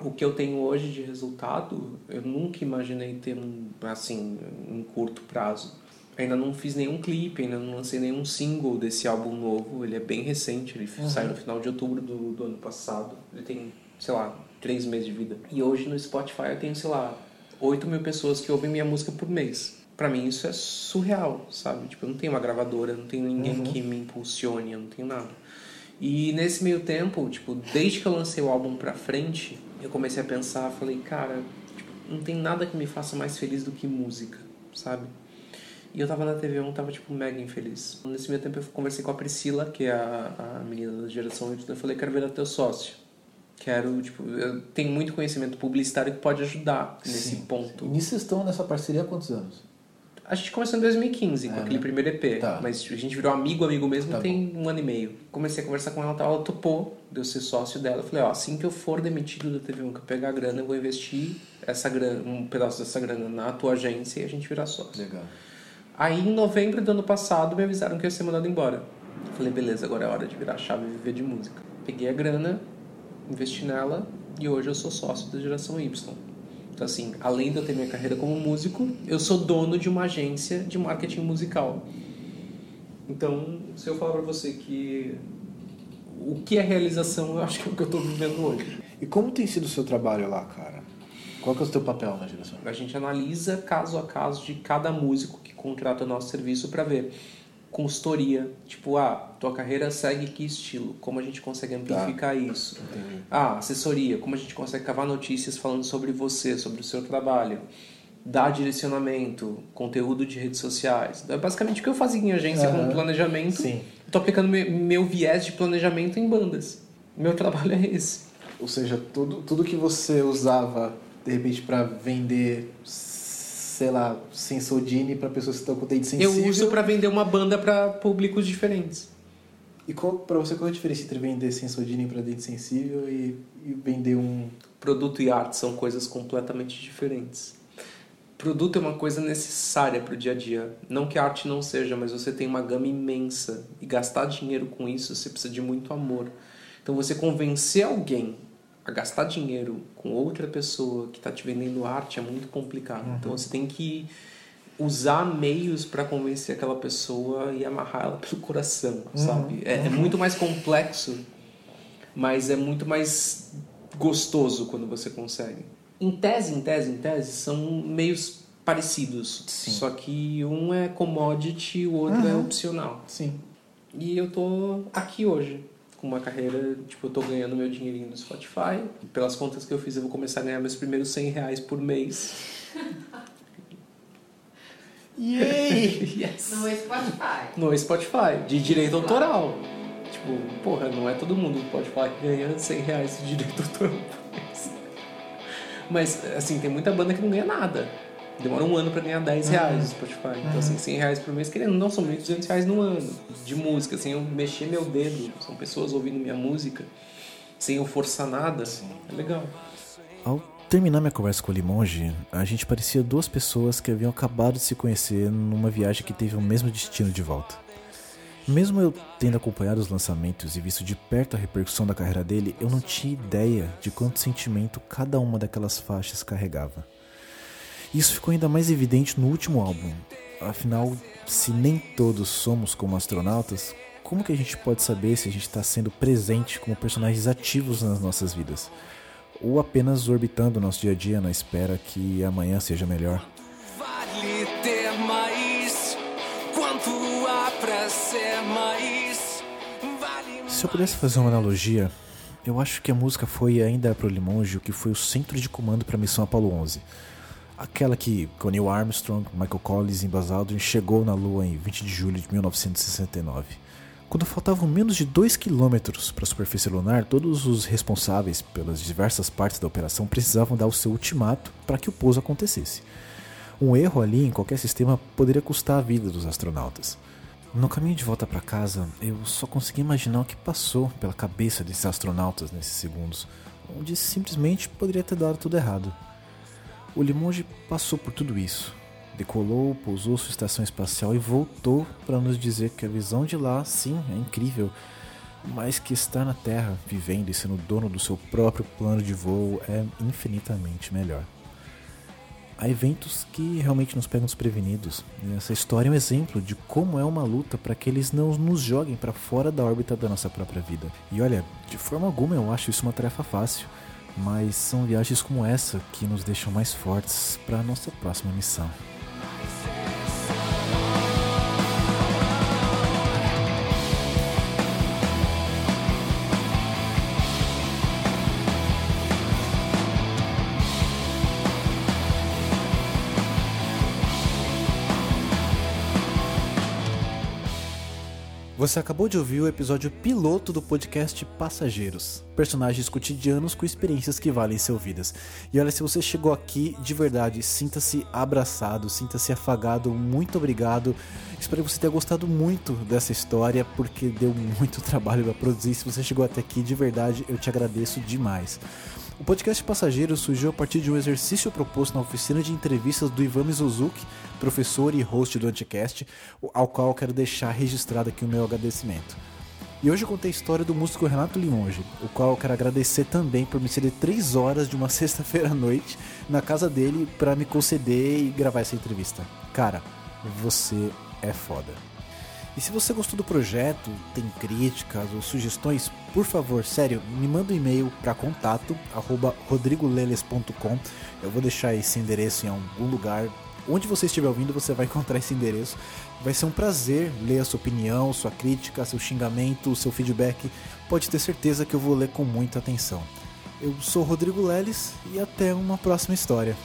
o que eu tenho hoje de resultado, eu nunca imaginei ter um, assim, um curto prazo. Ainda não fiz nenhum clipe, ainda não lancei nenhum single desse álbum novo. Ele é bem recente, ele saiu no final de outubro do, do ano passado. Ele tem, sei lá, três meses de vida. E hoje no Spotify eu tenho, sei lá, 8 mil pessoas que ouvem minha música por mês. Pra mim isso é surreal, sabe? Tipo, eu não tenho uma gravadora, não tenho ninguém que me impulsione, eu não tenho nada. E nesse meio tempo, tipo, desde que eu lancei o álbum pra frente, eu comecei a pensar, falei, cara, tipo, não tem nada que me faça mais feliz do que música, sabe? E eu tava na TV, eu tava, tipo, mega infeliz. Nesse meio tempo eu conversei com a Priscila, que é a, a menina da geração Y, eu falei, quero virar teu sócio. Quero, tipo, eu tenho muito conhecimento publicitário que pode ajudar nesse Sim. ponto. E nisso vocês estão nessa parceria há quantos anos? A gente começou em 2015 com É, aquele né? primeiro EP, Tá. mas a gente virou amigo, amigo mesmo Tá tem um ano e meio. Comecei a conversar com ela, ela topou de eu ser sócio dela. Eu falei, ó, assim que eu for demitido da TV1, que eu pegar a grana, eu vou investir essa grana, um pedaço dessa grana na tua agência e a gente virar sócio. Legal. Aí em novembro do ano passado me avisaram que eu ia ser mandado embora. Eu falei, beleza, agora é hora de virar a chave e viver de música. Peguei a grana, investi nela e hoje eu sou sócio da geração Y. Então, assim, além de eu ter minha carreira como músico, eu sou dono de uma agência de marketing musical. Então, se eu falar pra você que o que é realização, eu acho que é o que eu tô vivendo hoje. E como tem sido o seu trabalho lá, cara? Qual que é o seu papel na geração? A gente analisa caso a caso de cada músico que contrata o nosso serviço para ver consultoria, tipo, ah, tua carreira segue que estilo, como a gente consegue amplificar isso. Entendi. Ah, assessoria, como a gente consegue cavar notícias falando sobre você, sobre o seu trabalho. Dar direcionamento, conteúdo de redes sociais. É basicamente o que eu fazia em agência Aham. com planejamento. Sim. Tô aplicando meu, meu viés de planejamento em bandas. Meu trabalho é esse. Ou seja, tudo, tudo que você usava, de repente, pra vender, sei lá, Sensodine pra pessoas que estão com dente sensível. Eu uso para vender uma banda para públicos diferentes. E qual, pra você, qual é a diferença entre vender Sensodine pra dente sensível e, e vender um... Produto e arte são coisas completamente diferentes. Produto é uma coisa necessária para o dia a dia. Não que a arte não seja, mas você tem uma gama imensa. E gastar dinheiro com isso, você precisa de muito amor. Então, você convencer alguém a gastar dinheiro com outra pessoa que está te vendendo arte é muito complicado. Então, você tem que usar meios para convencer aquela pessoa e amarrar ela pelo coração, sabe? É, é muito mais complexo, mas é muito mais gostoso quando você consegue. Em tese, em tese, em tese, são meios parecidos. Só que um é commodity e o outro é opcional. Sim. E eu tô aqui hoje, uma carreira, tipo, eu tô ganhando meu dinheirinho no Spotify. Pelas contas que eu fiz, eu vou começar a ganhar meus primeiros 100 reais por mês. Yay! yes! No Spotify. No Spotify, de direito autoral. Tipo, porra, não é todo mundo do Spotify que ganha 100 reais de direito autoral por mês. Mas, assim, tem muita banda que não ganha nada. Demora um ano pra ganhar 10 reais no Spotify. Então, assim, 100 reais por mês, querendo, não, são 1.200 reais no ano de música, sem eu mexer meu dedo. São pessoas ouvindo minha música, sem eu forçar nada. É legal. Ao terminar minha conversa com o Limonge, a gente parecia duas pessoas que haviam acabado de se conhecer numa viagem que teve o mesmo destino de volta. Mesmo eu tendo acompanhado os lançamentos e visto de perto a repercussão da carreira dele, eu não tinha ideia de quanto sentimento cada uma daquelas faixas carregava. Isso ficou ainda mais evidente no último álbum. Afinal, se nem todos somos como astronautas, como que a gente pode saber se a gente está sendo presente como personagens ativos nas nossas vidas? Ou apenas orbitando o nosso dia a dia na espera que amanhã seja melhor? Vale ter mais. Quanto há pra ser mais? Vale Se eu pudesse fazer uma analogia, eu acho que a música foi ainda para o Limonge o que foi o centro de comando para a missão Apollo 11. Aquela que com Neil Armstrong, Michael Collins e Buzz Aldrin chegou na Lua em 20 de julho de 1969. Quando faltavam menos de 2 quilômetros para a superfície lunar, todos os responsáveis pelas diversas partes da operação precisavam dar o seu ultimato para que o pouso acontecesse. Um erro ali em qualquer sistema poderia custar a vida dos astronautas. No caminho de volta para casa, eu só consegui imaginar o que passou pela cabeça desses astronautas nesses segundos, onde simplesmente poderia ter dado tudo errado. O Limonge passou por tudo isso. Decolou, pousou sua estação espacial e voltou para nos dizer que a visão de lá, sim, é incrível, mas que estar na Terra, vivendo e sendo dono do seu próprio plano de voo é infinitamente melhor. Há eventos que realmente nos pegam desprevenidos. E essa história é um exemplo de como é uma luta para que eles não nos joguem para fora da órbita da nossa própria vida. E olha, de forma alguma eu acho isso uma tarefa fácil, mas são viagens como essa que nos deixam mais fortes para a nossa próxima missão. Você acabou de ouvir o episódio piloto do podcast Passageiros. Personagens cotidianos com experiências que valem ser ouvidas. E olha, se você chegou aqui, de verdade, sinta-se abraçado, sinta-se afagado, muito obrigado. Espero que você tenha gostado muito dessa história, porque deu muito trabalho para produzir. Se você chegou até aqui, de verdade, eu te agradeço demais. O podcast Passageiros surgiu a partir de um exercício proposto na oficina de entrevistas do Ivan Mizuzuki, professor e host do Anticast, ao qual quero deixar registrado aqui o meu agradecimento. E hoje eu contei a história do músico Renato Limonge, o qual eu quero agradecer também por me ceder três horas de uma sexta-feira à noite na casa dele para me conceder e gravar essa entrevista. Cara, você é foda. E se você gostou do projeto, tem críticas ou sugestões, por favor, sério, me manda um e-mail para contato arroba rodrigoleles.com. Eu vou deixar esse endereço em algum lugar. Onde você estiver ouvindo, você vai encontrar esse endereço. Vai ser um prazer ler a sua opinião, sua crítica, seu xingamento, seu feedback. Pode ter certeza que eu vou ler com muita atenção. Eu sou Rodrigo Leles e até uma próxima história.